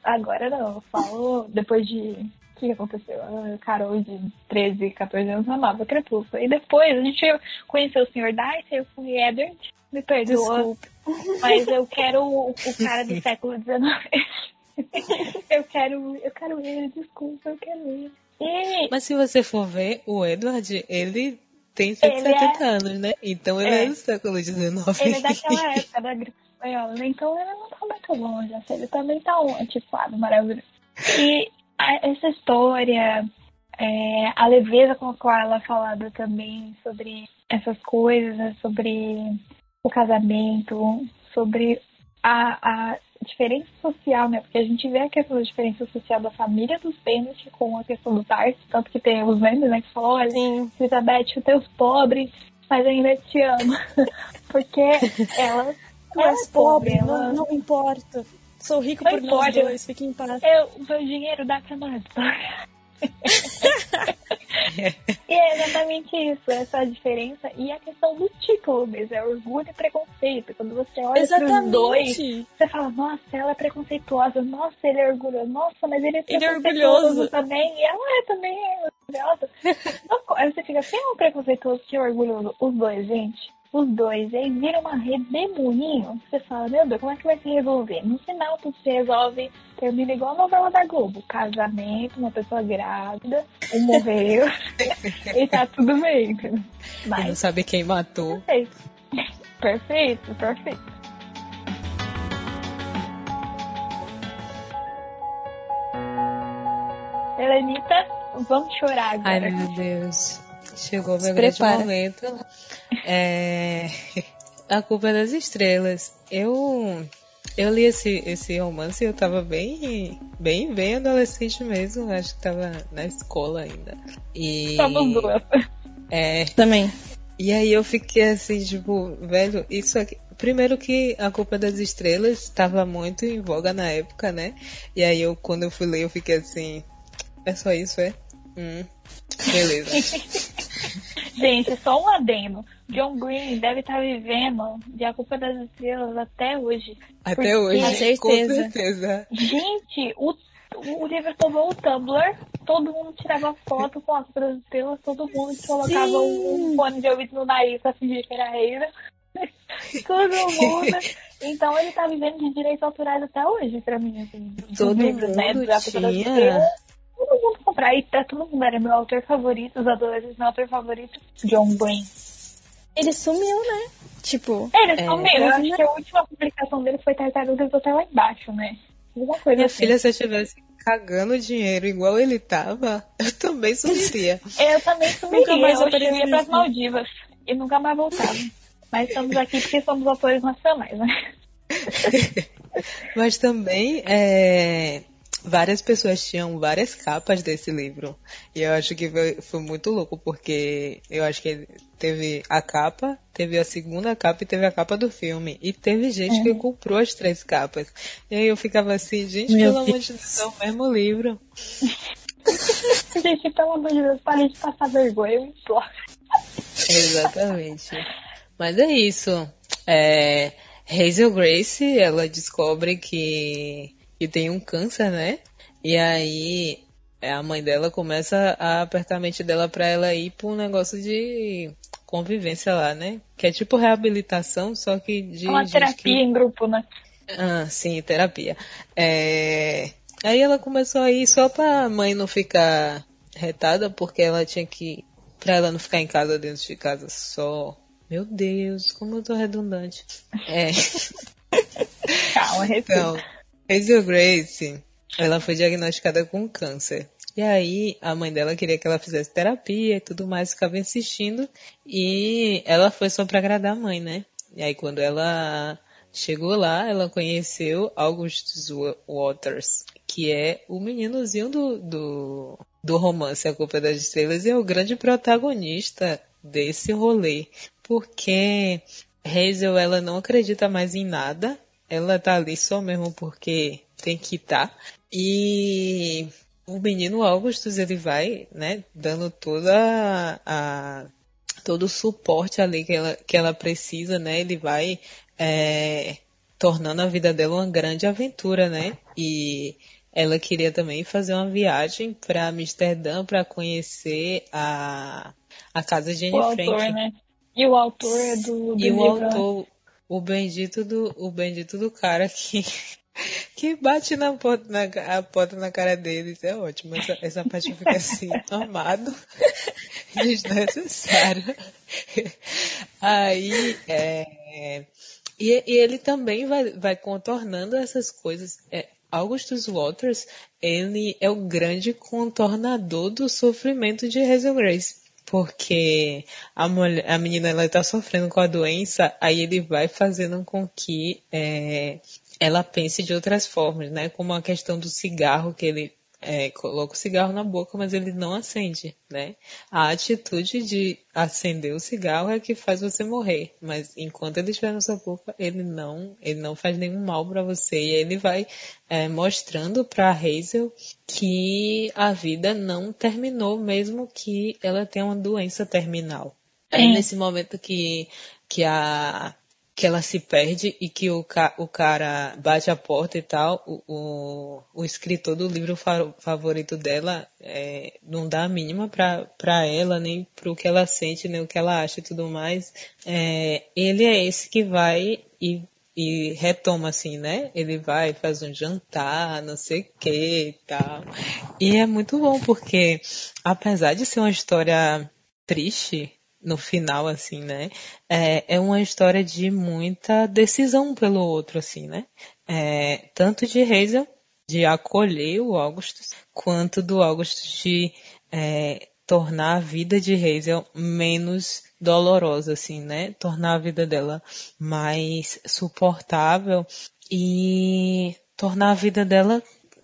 Agora não. Eu falo depois de. O que aconteceu? A Carol de 13, 14 anos amava Crepúsculo. E depois a gente conheceu o Sr. Darcy, eu fui Edward. Me perdoa. Desculpe. Mas eu quero o, o cara do século XIX. <laughs> eu quero. Eu quero ele, desculpa, eu quero ele. E Mas se você for ver, o Edward, ele tem Ele 170 anos, né? Então ele é, É. do século XIX. Ele é daquela época da gripe espanhola, então ele não tá muito longe, assim, ele também tá um antiquado, maravilhoso. E a- essa história, é, a leveza com a qual ela é falada também sobre essas coisas, né, sobre o casamento, sobre a, a diferença social, né? Porque a gente vê a questão da diferença social da família dos Bennett com a questão do Darcy, tanto que tem os memes, né, que falam, olha, Sim. Elizabeth, os teus pobres, mas ainda te amo. <laughs> Porque ela és é pobre, pobre, ela... não, não importa. Sou rico Não por nós importa. dois, fique em paz. Eu, o meu dinheiro dá pra nós. <laughs> e é exatamente isso, essa diferença. E a questão do título mesmo, é orgulho e preconceito. Quando você olha pros dois, Exatamente. você fala, nossa, ela é preconceituosa, nossa, ele é orgulhoso, nossa, mas ele é Ele é preconceituoso orgulhoso. também, e ela é também é orgulhosa. <laughs> Aí você fica, quem é um preconceituoso que é orgulhoso? Os dois, gente. Os dois. E aí vira uma redemoinho. Você fala, meu Deus, como é que vai se resolver? No final, tudo se resolve, termina igual a novela da Globo. Casamento, uma pessoa grávida, um morreu, <laughs> e tá tudo bem. E não Mas, sabe quem matou. perfeito. <laughs> Perfeito, perfeito. Helenita, vamos chorar Ai, agora. meu Deus. Chegou o meu grande prepara. momento. É... <laughs> A Culpa é das Estrelas. Eu... Eu li esse, esse romance e eu tava bem, bem, bem adolescente mesmo. Acho que tava na escola ainda. E... Somos duas. É, Também. E aí eu fiquei assim, tipo, velho, isso aqui. Primeiro que a culpa das estrelas estava muito em voga na época, né? E aí eu, quando eu fui ler, eu fiquei assim, é só isso, é? Hum, beleza. <laughs> Gente, só um adendo. John Green deve estar vivendo de A Culpa das Estrelas até hoje. Até Porque- hoje, Com certeza. com certeza. Gente, o, o livro tomou o Tumblr, todo mundo tirava foto com A Culpa das Estrelas, todo mundo colocava um, um fone de ouvido no nariz pra fingir que era reira. <laughs> todo mundo. Então ele tá vivendo de direitos autorais até hoje, pra mim, assim. Todo livros, né, mundo da Culpa das tinha. Todo mundo comprar, e pra todo mundo era meu autor favorito, os adolescentes, meu autor favorito, John Green. Ele sumiu, né? Tipo, Ele É. sumiu. Eu acho que a última publicação dele foi Tartarugas até lá embaixo, né? Alguma coisa Minha assim. filha, se eu estivesse cagando dinheiro igual ele tava, <laughs> eu também sumiria. <laughs> Eu também sumiria. Nunca mais eu apareceria. ia pras Maldivas. E nunca mais voltava. Mas estamos aqui porque somos autores nacionais, né? <laughs> Mas também, é, várias pessoas tinham várias capas desse livro. E eu acho que foi, foi muito louco, porque eu acho que teve a capa, teve a segunda capa e teve a capa do filme. E teve gente é. que comprou as três capas. E aí eu ficava assim, gente, Meu pelo amor de Deus, é o mesmo livro. <laughs> gente, pelo amor de Deus, parem de passar vergonha, Exatamente. Mas é isso. É, Hazel Grace, ela descobre que que tem um câncer, né? E aí é, a mãe dela começa a apertar a mente dela para ela ir para um negócio de convivência lá, né? Que é tipo reabilitação, só que de. Uma terapia que... em grupo, né? Ah, sim, terapia. É... Aí ela começou a ir só pra mãe não ficar retada, porque ela tinha que. Pra ela não ficar em casa dentro de casa só. Meu Deus, como eu tô redundante. É. <laughs> Calma. Então, Hazel Grace, ela foi diagnosticada com câncer. E aí a mãe dela queria que ela fizesse terapia e tudo mais, ficava insistindo. E ela foi só para agradar a mãe, né? E aí quando ela chegou lá, ela conheceu Augustus Waters, que é o meninozinho do, do, do romance A Culpa das Estrelas e é o grande protagonista desse rolê. Porque Hazel, ela não acredita mais em nada, ela tá ali só mesmo porque tem que estar. Tá. E o menino Augustus, ele vai, né, dando toda a, todo o suporte ali que ela, que ela precisa, né? Ele vai é, tornando a vida dela uma grande aventura, né? E ela queria também fazer uma viagem para Amsterdã para conhecer a, a casa de Anne Frank. Autor, né? E o autor é do, do e livro, o autor, o bendito do, o bendito do cara que, <laughs> que bate na porta, na, a porta na cara deles. É ótimo. Essa, essa parte fica assim, <laughs> amado, desnecessário. <laughs> Aí, é, e, e, ele também vai, vai contornando essas coisas. É, Augustus Waters, ele é o grande contornador do sofrimento de Hazel Grace porque a, mulher, a menina ela está sofrendo com a doença, aí ele vai fazendo com que é, ela pense de outras formas, né? Como a questão do cigarro que ele é, coloca o cigarro na boca, mas ele não acende, né? A atitude de acender o cigarro é que faz você morrer, mas enquanto ele estiver na sua boca, ele não, ele não faz nenhum mal para você e ele vai é, mostrando para Hazel que a vida não terminou, mesmo que ela tenha uma doença terminal. É nesse momento que que a que ela se perde e que o, ca o cara bate a porta e tal, o, o, o escritor do livro fa favorito dela é, não dá a mínima para ela, nem para o que ela sente, nem o que ela acha e tudo mais. É, ele é esse que vai e, e retoma assim, né? Ele vai, faz um jantar, não sei o que e tal. E é muito bom porque, apesar de ser uma história triste, no final, assim, né? É, é uma história de muita decisão pelo outro, assim, né? É, tanto de Hazel, de acolher o Augustus, quanto do Augustus de é, tornar a vida de Hazel menos dolorosa, assim, né? Tornar a vida dela mais suportável e tornar a vida dela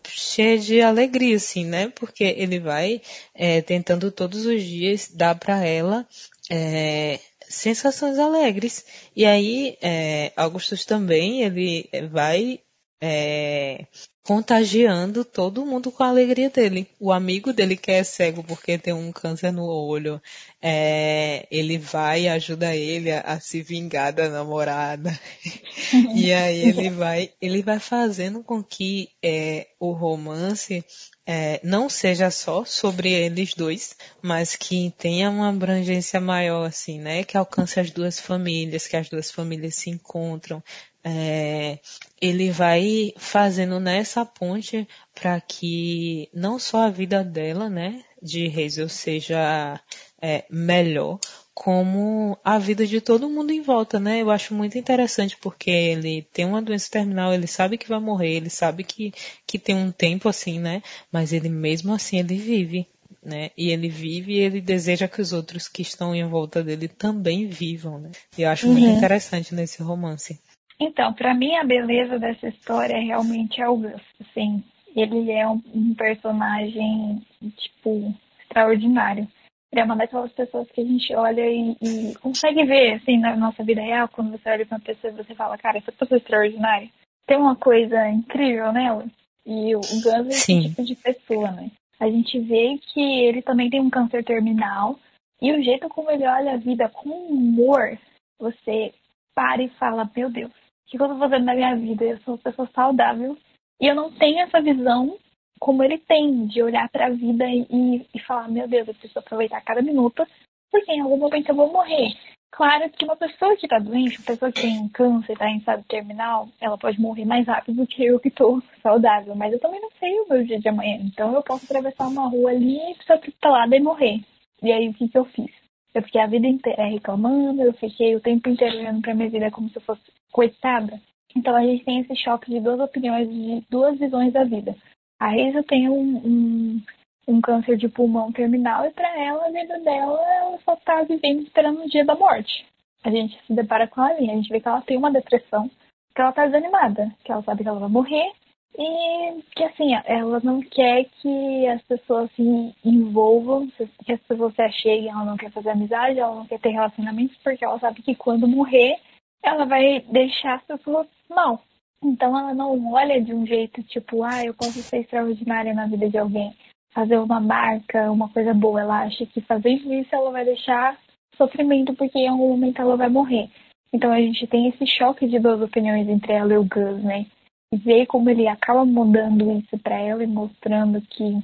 cheia de alegria, assim, né? Porque ele vai é, tentando todos os dias dar para ela é, sensações alegres. E aí, é, Augustus também, ele vai é, contagiando todo mundo com a alegria dele. O amigo dele que é cego porque tem um câncer no olho, é, ele vai e ajuda ele a, a, se vingar da namorada. <laughs> e aí ele vai, ele vai fazendo com que é, o romance é, não seja só sobre eles dois, mas que tenha uma abrangência maior, assim, né? Que alcance as duas famílias, que as duas famílias se encontram. É, ele vai fazendo nessa ponte para que não só a vida dela, né, de Hazel seja é, melhor, como a vida de todo mundo em volta, né? Eu acho muito interessante porque ele tem uma doença terminal, ele sabe que vai morrer, ele sabe que, que tem um tempo assim, né? Mas ele mesmo assim ele vive, né? E ele vive e ele deseja que os outros que estão em volta dele também vivam, né? E eu acho uhum. muito interessante nesse romance. Então, para mim a beleza dessa história é realmente Augusto, assim, ele é um, um personagem, tipo, extraordinário. Ele é uma daquelas pessoas que a gente olha e, e, consegue ver, assim, na nossa vida real, quando você olha pra uma pessoa e você fala, cara, essa pessoa é extraordinária. Tem uma coisa incrível nela. E o Gus é esse tipo de pessoa, né? A gente vê que ele também tem um câncer terminal. E o jeito como ele olha a vida com humor, você para e fala, meu Deus, o que eu tô fazendo na minha vida? Eu sou uma pessoa saudável. E eu não tenho essa visão como ele tem, de olhar para a vida e, e falar, meu Deus, eu preciso aproveitar cada minuto, porque em algum momento eu vou morrer. Claro que uma pessoa que está doente, uma pessoa que tem câncer, está em estado terminal, ela pode morrer mais rápido do que eu que estou saudável. Mas eu também não sei o meu dia de amanhã. Então eu posso atravessar uma rua ali e precisar pelada e morrer. E aí o que, que eu fiz? Eu fiquei a vida inteira reclamando, eu fiquei o tempo inteiro olhando pra minha vida como se eu fosse coitada. Então a gente tem esse choque de duas opiniões, de duas visões da vida. A Reisa tem um, um, um, câncer de pulmão terminal e para ela, a vida dela, ela só tá vivendo esperando o dia da morte. A gente se depara com ela ali, a gente vê que ela tem uma depressão, que ela tá desanimada, que ela sabe que ela vai morrer e que assim, ela não quer que as pessoas se envolvam, que as pessoas se acheguem, ela não quer fazer amizade, ela não quer ter relacionamentos, porque ela sabe que quando morrer, ela vai deixar as pessoas mal. Então ela não olha de um jeito tipo, ah, eu posso ser extraordinária na vida de alguém, fazer uma marca, uma coisa boa. Ela acha que fazendo isso ela vai deixar sofrimento porque em algum momento ela vai morrer. Então a gente tem esse choque de duas opiniões entre ela e o Gus, né? E ver como ele acaba mudando isso para ela e mostrando que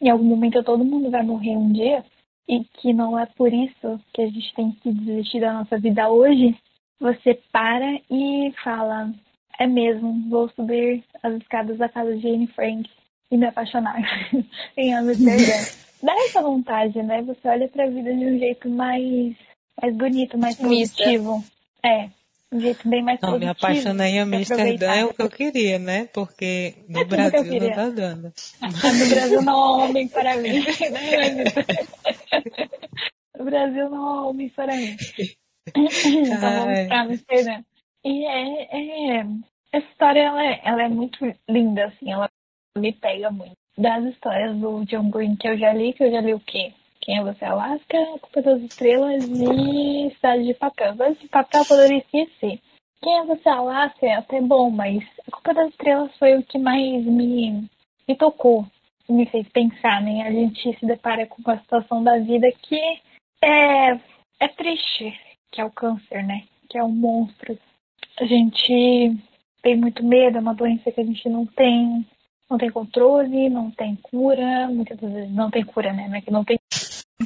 em algum momento todo mundo vai morrer um dia e que não é por isso que a gente tem que desistir da nossa vida hoje. Você para e fala, é mesmo, vou subir as escadas da casa de Anne Frank e me apaixonar <laughs> em Amsterdã. Dá essa vontade, né? Você olha pra vida de um jeito mais, mais bonito, mais positivo. É, um jeito bem mais não, positivo. Me apaixonar em Amsterdã é o que eu queria, né? Porque no <laughs> é Brasil não tá dando. <laughs> no Brasil não há homem para mim. Né, no Brasil não há homem para mim. então vamos pra Amsterdã. E é, é, essa história ela é, ela é muito linda, assim, ela me pega muito. Das histórias do John Green que eu já li, que eu já li o quê? Quem é você, Alaska? Culpa das Estrelas e Cidade de Papel. Cidade de Papel eu poderia esquecer. Quem é você, Alaska? É até bom, mas A Culpa das Estrelas foi o que mais me, me tocou, me fez pensar, né? A gente se depara com uma situação da vida que é, é triste, que é o câncer, né? Que é um monstro a gente tem muito medo, é uma doença que a gente não tem, não tem controle, não tem cura, muitas vezes não tem cura, né? Não é que não tem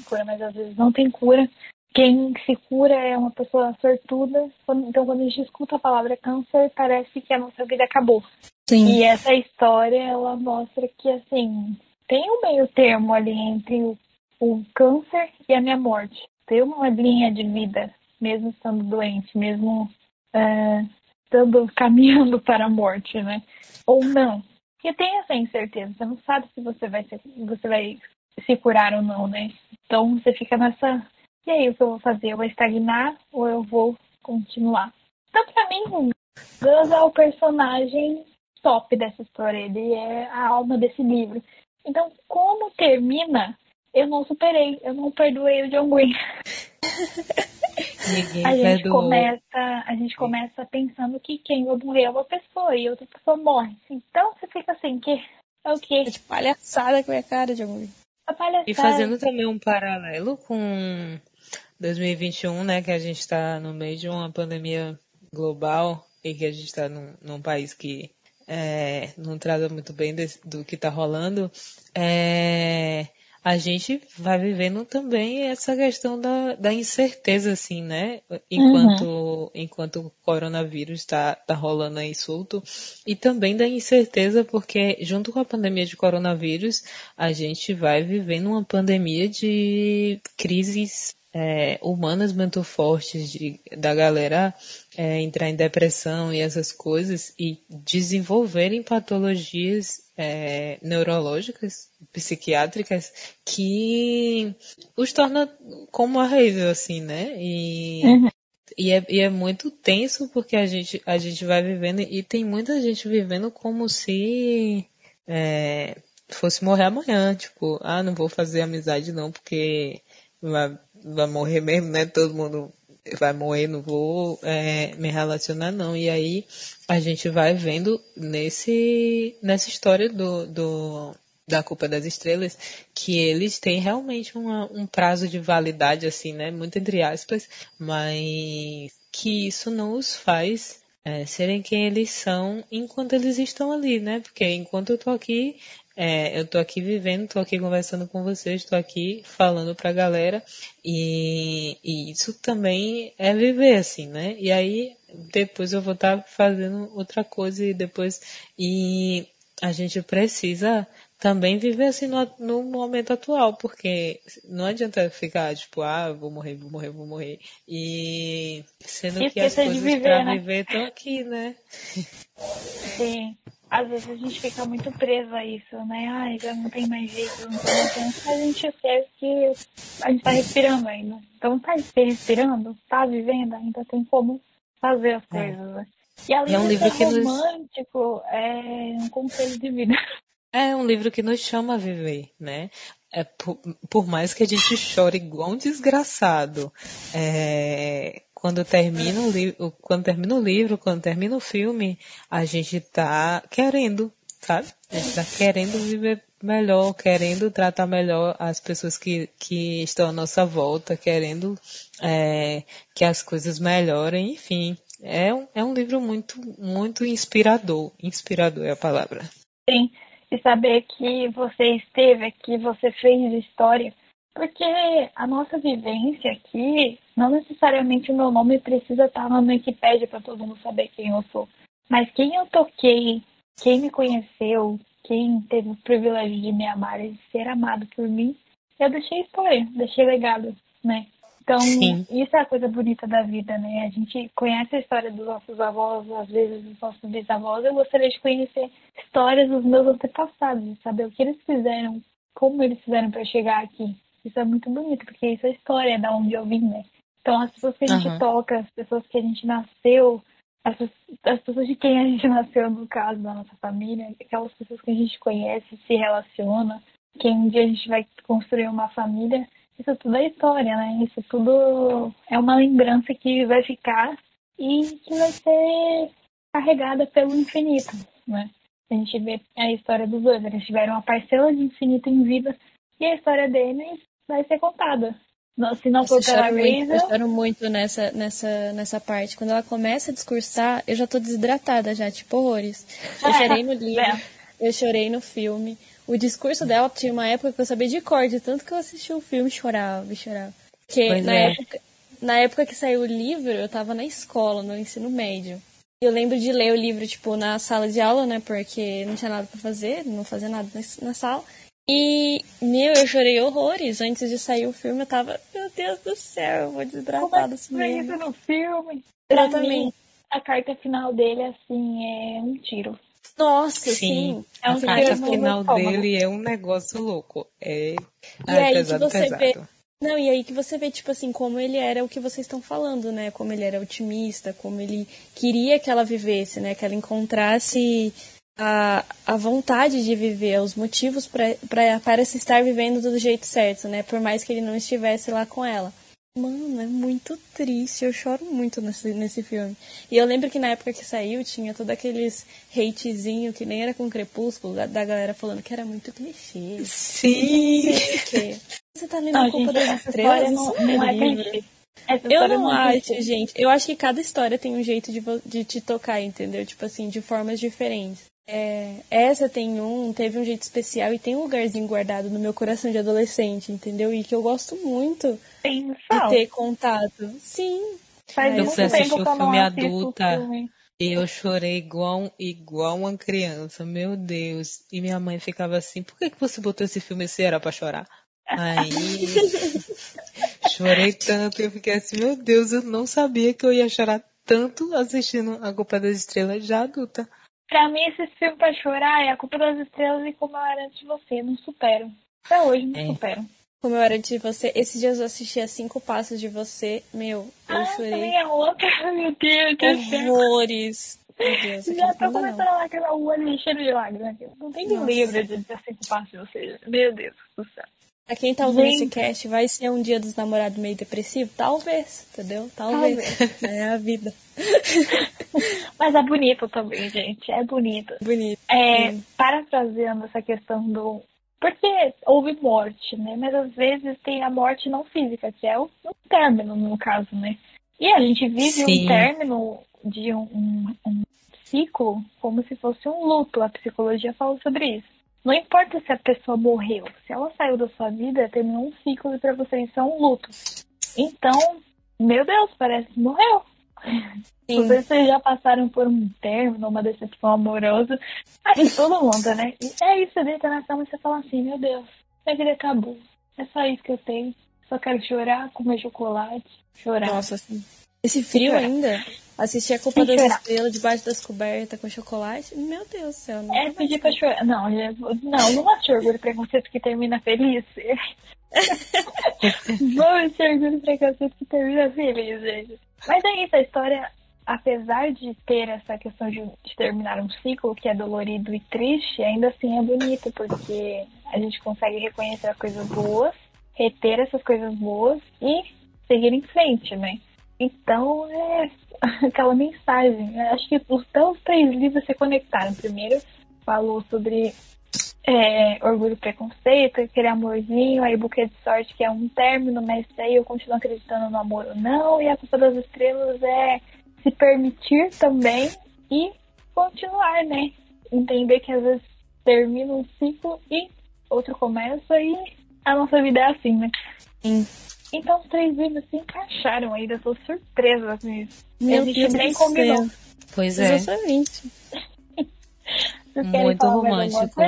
cura, mas às vezes não tem cura. Quem se cura é uma pessoa sortuda. Então, quando a gente escuta a palavra câncer, parece que a nossa vida acabou. Sim. E essa história, ela mostra que, assim, tem um meio termo ali entre o, o câncer e a minha morte. Tem uma linha de vida, mesmo estando doente, mesmo é, estando <laughs> caminhando para a morte, né? Ou não. Porque tem essa incerteza, você não sabe se você vai, você vai se curar ou não, né? Então você fica nessa. E aí, o que eu vou fazer? Eu vou estagnar ou eu vou continuar? Então, pra mim, Gus é o personagem top dessa história. Ele é a alma desse livro. Então, como termina, eu não superei. Eu não perdoei o John Green. <laughs> <laughs> Ninguém a gente perdoou. começa, a gente começa pensando que quem vai morrer é uma pessoa e outra pessoa morre. Então você fica assim, que é o quê? É de palhaçada com a minha cara de amor. E fazendo também um paralelo com 2021, né, que a gente está no meio de uma pandemia global e que a gente está num, num país que é, não trata muito bem desse, do que está rolando, é, a gente vai vivendo também essa questão da, da incerteza, assim, né? Enquanto, uhum. enquanto o coronavírus está tá rolando aí solto. E também da incerteza, porque junto com a pandemia de coronavírus, a gente vai vivendo uma pandemia de crises é, humanas muito fortes de, da galera é, entrar em depressão e essas coisas e desenvolverem patologias é, neurológicas, psiquiátricas, que os torna como a raiz, assim, né? E, uhum. e, é, e é muito tenso porque a gente, a gente vai vivendo e tem muita gente vivendo como se é, fosse morrer amanhã, tipo, ah, não vou fazer amizade não, porque vai, morrer mesmo, né? Todo mundo vai morrer, não vou é, me relacionar não. E aí a gente vai vendo nesse, nessa história do, do da Culpa das Estrelas, que eles têm realmente uma, um prazo de validade, assim, né? Muito entre aspas, mas que isso não os faz é, serem quem eles são enquanto eles estão ali, né? Porque enquanto eu tô aqui, é, eu tô aqui vivendo, tô aqui conversando com vocês, tô aqui falando pra galera e, e isso também é viver assim, né? E aí depois eu vou estar tá fazendo outra coisa e depois e a gente precisa também viver assim no, no, momento atual, porque não adianta ficar tipo, ah, vou morrer, vou morrer, vou morrer. E sendo que as coisas viver, pra né? viver estão aqui, né? Sim. Às vezes a gente fica muito preso a isso, né? Ai, já não tem mais jeito, não tem mais jeito. A gente esquece que a gente tá respirando ainda. Então tá respirando, tá vivendo, ainda tem como fazer as é. coisas, né? E além é um livro que romântico, nos... é um conselho de vida. É um livro que nos chama a viver, né? É, por, por mais que a gente chore igual um desgraçado, é, quando termina o livro, quando termina o livro, quando termina o filme, a gente tá querendo, sabe? A gente tá querendo viver melhor, querendo tratar melhor as pessoas que, que estão à nossa volta, querendo é, que as coisas melhorem, enfim. É um, é um livro muito, muito inspirador. Inspirador é a palavra. Sim e saber que você esteve aqui, você fez história. Porque a nossa vivência aqui, não necessariamente o meu nome precisa estar na Wikipedia para todo mundo saber quem eu sou. Mas quem eu toquei, quem me conheceu, quem teve o privilégio de me amar e de ser amado por mim, eu deixei história, deixei legado, né? Então, Sim. isso é a coisa bonita da vida, né? A gente conhece a história dos nossos avós, às vezes dos nossos bisavós. Eu gostaria de conhecer histórias dos meus antepassados, de saber o que eles fizeram, como eles fizeram para chegar aqui. Isso é muito bonito, porque isso é história é da onde eu vim, né? Então, as pessoas que a gente uhum. toca, as pessoas que a gente nasceu, as, as pessoas de quem a gente <laughs> nasceu, no caso da nossa família, aquelas pessoas que a gente conhece, se relaciona, que um dia a gente vai construir uma família isso tudo é história, né? Isso tudo é uma lembrança que vai ficar e que vai ser carregada pelo infinito, né? A gente vê a história dos dois, eles tiveram uma parcela de infinito em vida e a história deles vai ser contada. Se não for pela Razer... Eu choro muito nessa, nessa, nessa parte. Quando ela começa a discursar, eu já tô desidratada já, tipo horrores. Eu <laughs> chorei no livro, é. eu chorei no filme. O discurso dela tinha uma época que eu sabia de cor, de tanto que eu assisti o filme chorava, chorava. Porque na, é. época, na época que saiu o livro, eu tava na escola, no ensino médio. Eu lembro de ler o livro, tipo, na sala de aula, né? Porque não tinha nada para fazer, não fazia nada na, na sala. E, meu, eu chorei horrores. Antes de sair o filme, eu tava, meu Deus do céu, eu vou desidratar desse isso no filme? Exatamente. Mim, a carta final dele, assim, é um tiro. Nossa, sim. sim. É um a carta final dele é um negócio louco. É, e é aí pesado, que você pesado. vê. Não, e aí que você vê, tipo assim, como ele era o que vocês estão falando, né? Como ele era otimista, como ele queria que ela vivesse, né? Que ela encontrasse a, a vontade de viver, os motivos pra, pra, para se estar vivendo do jeito certo, né? Por mais que ele não estivesse lá com ela. Mano, é muito triste. Eu choro muito nesse, nesse filme. E eu lembro que na época que saiu, tinha todo aqueles hatezinho que nem era com Crepúsculo, da, da galera falando que era muito clichê. Sim! Você tá lendo não, a Culpa gente, das Estrelas? Não, não é clichê. Eu não acho, gente. Eu acho que cada história tem um jeito de, de te tocar, entendeu? Tipo assim, de formas diferentes. É, essa tem um, teve um jeito especial e tem um lugarzinho guardado no meu coração de adolescente, entendeu? E que eu gosto muito tem, de ter contato. Sim. Faz eu fui assistir o filme adulta e eu chorei igual, igual uma criança, meu Deus. E minha mãe ficava assim, por que, que você botou esse filme se era pra chorar? Aí <laughs> chorei tanto, eu fiquei assim, meu Deus, eu não sabia que eu ia chorar tanto assistindo A Culpa das Estrelas já adulta. Pra mim, esse filme pra chorar é A Culpa das Estrelas e Como Eu Era Antes de Você. Não supero. Até hoje não é. supero. Como Eu Era Antes de Você. Esses dias eu assisti a Cinco Passos de Você. Meu, eu ah, chorei. Também é outra. <laughs> Meu Deus do céu. Horrores. Deus, Já tô começando a lacrinar o olho enchendo de lágrimas. Não tem livro de 15 passos, ou seja, meu Deus do céu. Pra quem tá ouvindo esse cast, vai ser um dia dos namorados meio depressivo? Talvez, entendeu? Talvez. Talvez. É a vida. <laughs> Mas é bonito também, gente. É bonito. Bonito. É, parafraseando essa questão do. Porque houve morte, né? Mas às vezes tem a morte não física, que é o, o término, no caso, né? E a gente vive Sim. um término de um, um, um ciclo como se fosse um luto. A psicologia fala sobre isso. Não importa se a pessoa morreu, se ela saiu da sua vida, terminou um ciclo e para você isso é um luto. Então, meu Deus, parece que morreu. Sim. Vocês já passaram por um término, uma decepção amorosa. Acho que todo mundo, né? E é isso, deita na cama e você fala assim, meu Deus, minha vida acabou. É só isso que eu tenho. Só quero chorar, comer chocolate, chorar. Nossa, assim. Esse frio ainda? Assistir a Culpa das Estrelas debaixo das cobertas com chocolate? Meu Deus do céu. Não é pedir pra chorar. Não, não, não acho orgulho preconceito que termina feliz. <laughs> Vamos ter orgulho preconceito que termina feliz, gente. Mas é isso, a história, apesar de ter essa questão de, de terminar um ciclo que é dolorido e triste, ainda assim é bonito, porque a gente consegue reconhecer as coisas boas, reter essas coisas boas e seguir em frente, né? Então, é aquela mensagem. Eu acho que os, os três livros se conectaram. Primeiro, falou sobre é, orgulho e preconceito, aquele amorzinho, aí buquê de sorte que é um término, mas aí eu continuo acreditando no amor ou não, e a culpa das estrelas é se permitir também e continuar, né? Entender que às vezes termina um ciclo e outro começa e a nossa vida é assim, né? Sim. Então os três livros se encaixaram ainda, eu tô surpresa com isso. Meu Deus nem combinou. Céu. Pois é. Exatamente. <laughs> Muito romântico.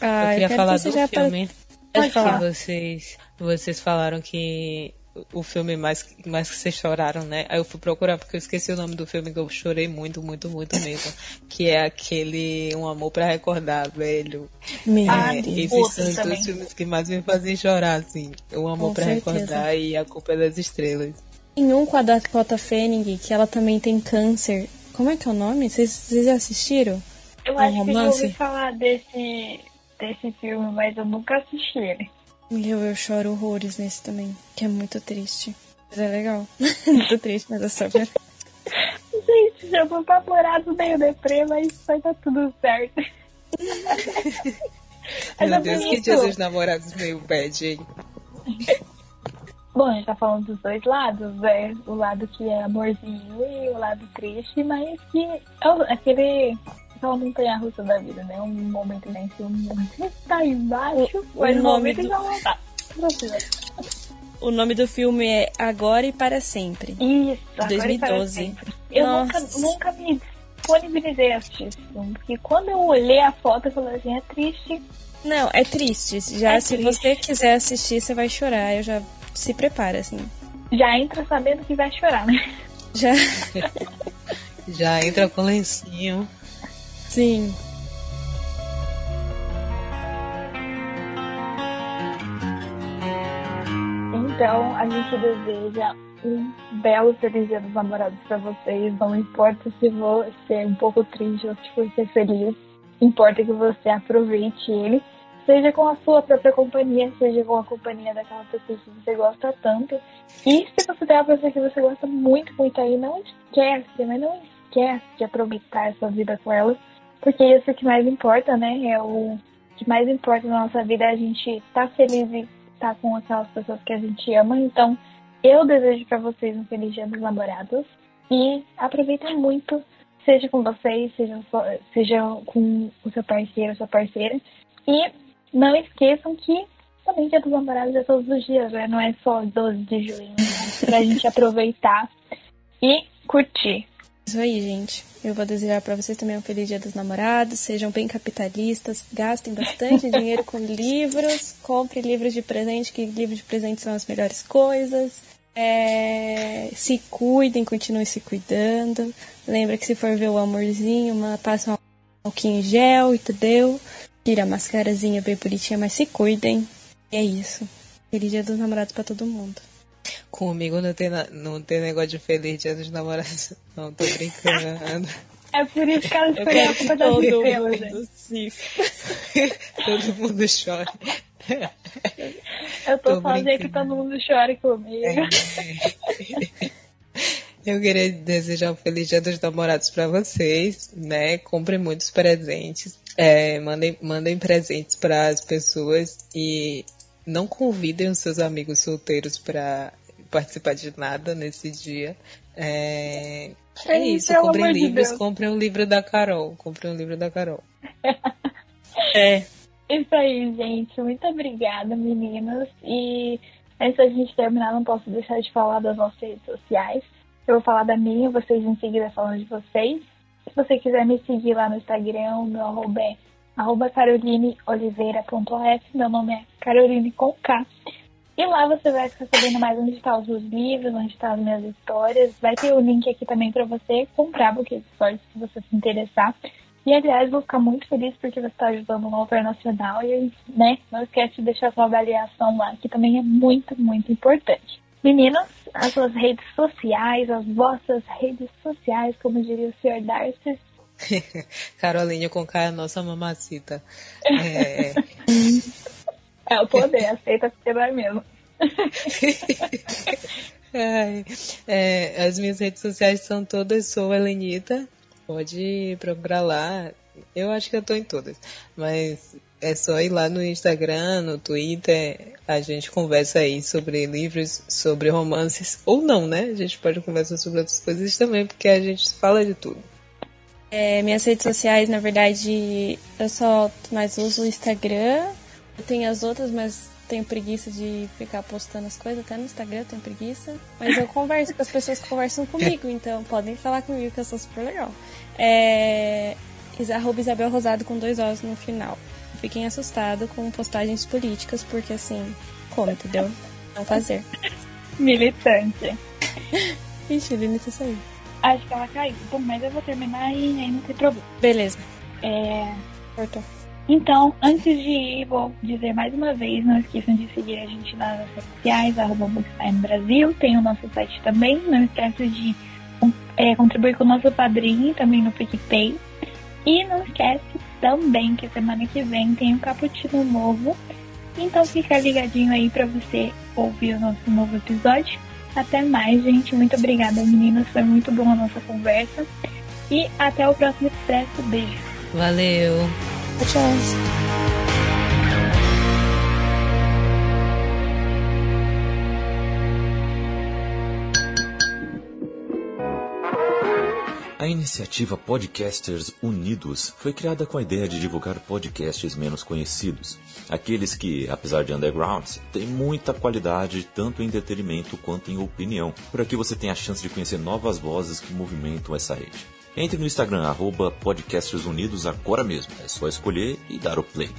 Ah, eu queria eu falar do filme. Pode falar. Que vocês, vocês falaram que o filme mais, mais que vocês choraram, né? Aí eu fui procurar porque eu esqueci o nome do filme que eu chorei muito, muito, muito mesmo. que é aquele Um Amor para Recordar, velho. Meu é, Esses são os dois filmes que mais me fazem chorar, assim. Um Amor para Recordar e A Culpa é das Estrelas. Tem um com a Dakota Fanning, que ela também tem câncer. Como é que é o nome? Vocês, vocês já assistiram? Eu acho um que eu ouvi falar desse, desse filme, mas eu nunca assisti ele. Eu, eu choro horrores nesse também, que é muito triste. Mas é legal. <laughs> muito triste, mas é só pra... Gente, já vou apavorado meio deprê, mas vai dar tudo certo. Meu é Deus, que dias os namorados meio bad, hein? Bom, a gente tá falando dos dois lados, né? O lado que é amorzinho e o lado triste, mas que é aquele aquela montanha russa da vida, né? Um momento cima, um momento está embaixo, o, mas o nome do... já tá. O nome do filme é Agora e Para Sempre. Isso, 2012. Eu nunca, nunca me disponibilizei a assistir esse filme, porque quando eu olhei a foto, eu falei assim, é triste. Não, é triste. Já é se triste. você quiser assistir, você vai chorar. Eu já se prepara, assim. Já entra sabendo que vai chorar, né? Já. <laughs> já entra com lencinho. Sim. Então, a gente deseja um belo feliz dia dos namorados para vocês. Não importa se você é um pouco triste ou se for ser feliz. Importa que você aproveite ele. Seja com a sua própria companhia, seja com a companhia daquela pessoa que você gosta tanto. E se você tem uma pessoa que você gosta muito, muito aí, não esquece, mas não esquece de aproveitar essa vida com ela porque isso é o que mais importa, né? É o que mais importa na nossa vida é a gente estar tá feliz e estar tá com aquelas pessoas que a gente ama. Então, eu desejo para vocês um feliz dia dos namorados e aproveitem muito, seja com vocês, seja, seja com o seu parceiro, sua parceira. E não esqueçam que também dia dos namorados é todos os dias, né? Não é só 12 de junho, né? pra gente <laughs> aproveitar e curtir. Isso aí, gente. Eu vou desejar para vocês também um feliz Dia dos Namorados. Sejam bem capitalistas, gastem bastante <laughs> dinheiro com livros, compre livros de presente, que livros de presente são as melhores coisas. É, se cuidem, continuem se cuidando. Lembra que se for ver o amorzinho, uma, passa um alquinho em gel, entendeu? Tira a mascarazinha bem bonitinha, mas se cuidem. E é isso. Feliz Dia dos Namorados para todo mundo. Comigo não tem, não tem negócio de feliz dia dos namorados. <laughs> Não, tô brincando. É por isso que ela escolheu a culpa da estrela, gente. <laughs> todo mundo chora. Eu tô, tô fazendo que todo mundo chore comigo. É. Eu queria desejar um feliz dia dos namorados para vocês, né? Comprem muitos presentes, é, mandem, mandem presentes para as pessoas e não convidem os seus amigos solteiros para participar de nada nesse dia. É, é isso, comprem livros, de comprem um livro da Carol. Comprem um livro da Carol. <laughs> é. Isso aí, gente. Muito obrigada, meninas. E antes da gente terminar, não posso deixar de falar das nossas redes sociais. Eu vou falar da minha, vocês em seguida falam de vocês. Se você quiser me seguir lá no Instagram, meu arroba é arroba carolineoliveira.f. Meu nome é Caroline com K. E lá você vai ficar sabendo mais onde estão os livros, onde estão as minhas histórias. Vai ter o link aqui também para você comprar buquês de histórias se você se interessar. E aliás, vou ficar muito feliz porque você está ajudando o Autor Nacional e, né, não esquece de deixar sua avaliação lá, que também é muito, muito importante. Meninas, as suas redes sociais, as vossas redes sociais, como diria o Sr. Darcy. <laughs> Carolinha com cara, é nossa mamacita. É... <laughs> é o poder, aceita porque vai mesmo. é, é, as minhas redes sociais são todas, sou Helenita, pode procurar lá. Eu acho que eu tô em todas, mas é só ir lá no Instagram, no Twitter, a gente conversa aí sobre livros, sobre romances, ou não, né? A gente pode conversar sobre outras coisas também, porque a gente fala de tudo. É, minhas redes sociais, na verdade, eu só mais uso o Instagram. Eu tenho as outras, mas tenho preguiça de ficar postando as coisas. Até no Instagram tenho preguiça. Mas eu converso com as pessoas que conversam comigo, então podem falar comigo que eu sou super legal. É. Arroba Isabel Rosado com dois Os no final. Fiquem assustados com postagens políticas, porque assim, como, entendeu? Não fazer. Militante. <laughs> Ixi, Lili tá saindo. Acho que ela caiu. Bom, mas eu vou terminar e aí não tem problema. Beleza. É. Cortou. Então, antes de ir, vou dizer mais uma vez, não esqueçam de seguir a gente nas redes sociais, arroba Bookstime Brasil, tem o nosso site também, não esqueça de é, contribuir com o nosso padrinho também no PicPay. E não esquece também que semana que vem tem um cappuccino novo. Então fica ligadinho aí para você ouvir o nosso novo episódio. Até mais, gente. Muito obrigada, meninas. Foi muito boa a nossa conversa. E até o próximo Expresso. Beijo. Valeu. Tchau. A iniciativa Podcasters Unidos foi criada com a ideia de divulgar podcasts menos conhecidos, aqueles que, apesar de undergrounds, têm muita qualidade tanto em entretenimento quanto em opinião. Por aqui você tem a chance de conhecer novas vozes que movimentam essa rede. Entre no Instagram, arroba agora mesmo. É só escolher e dar o play.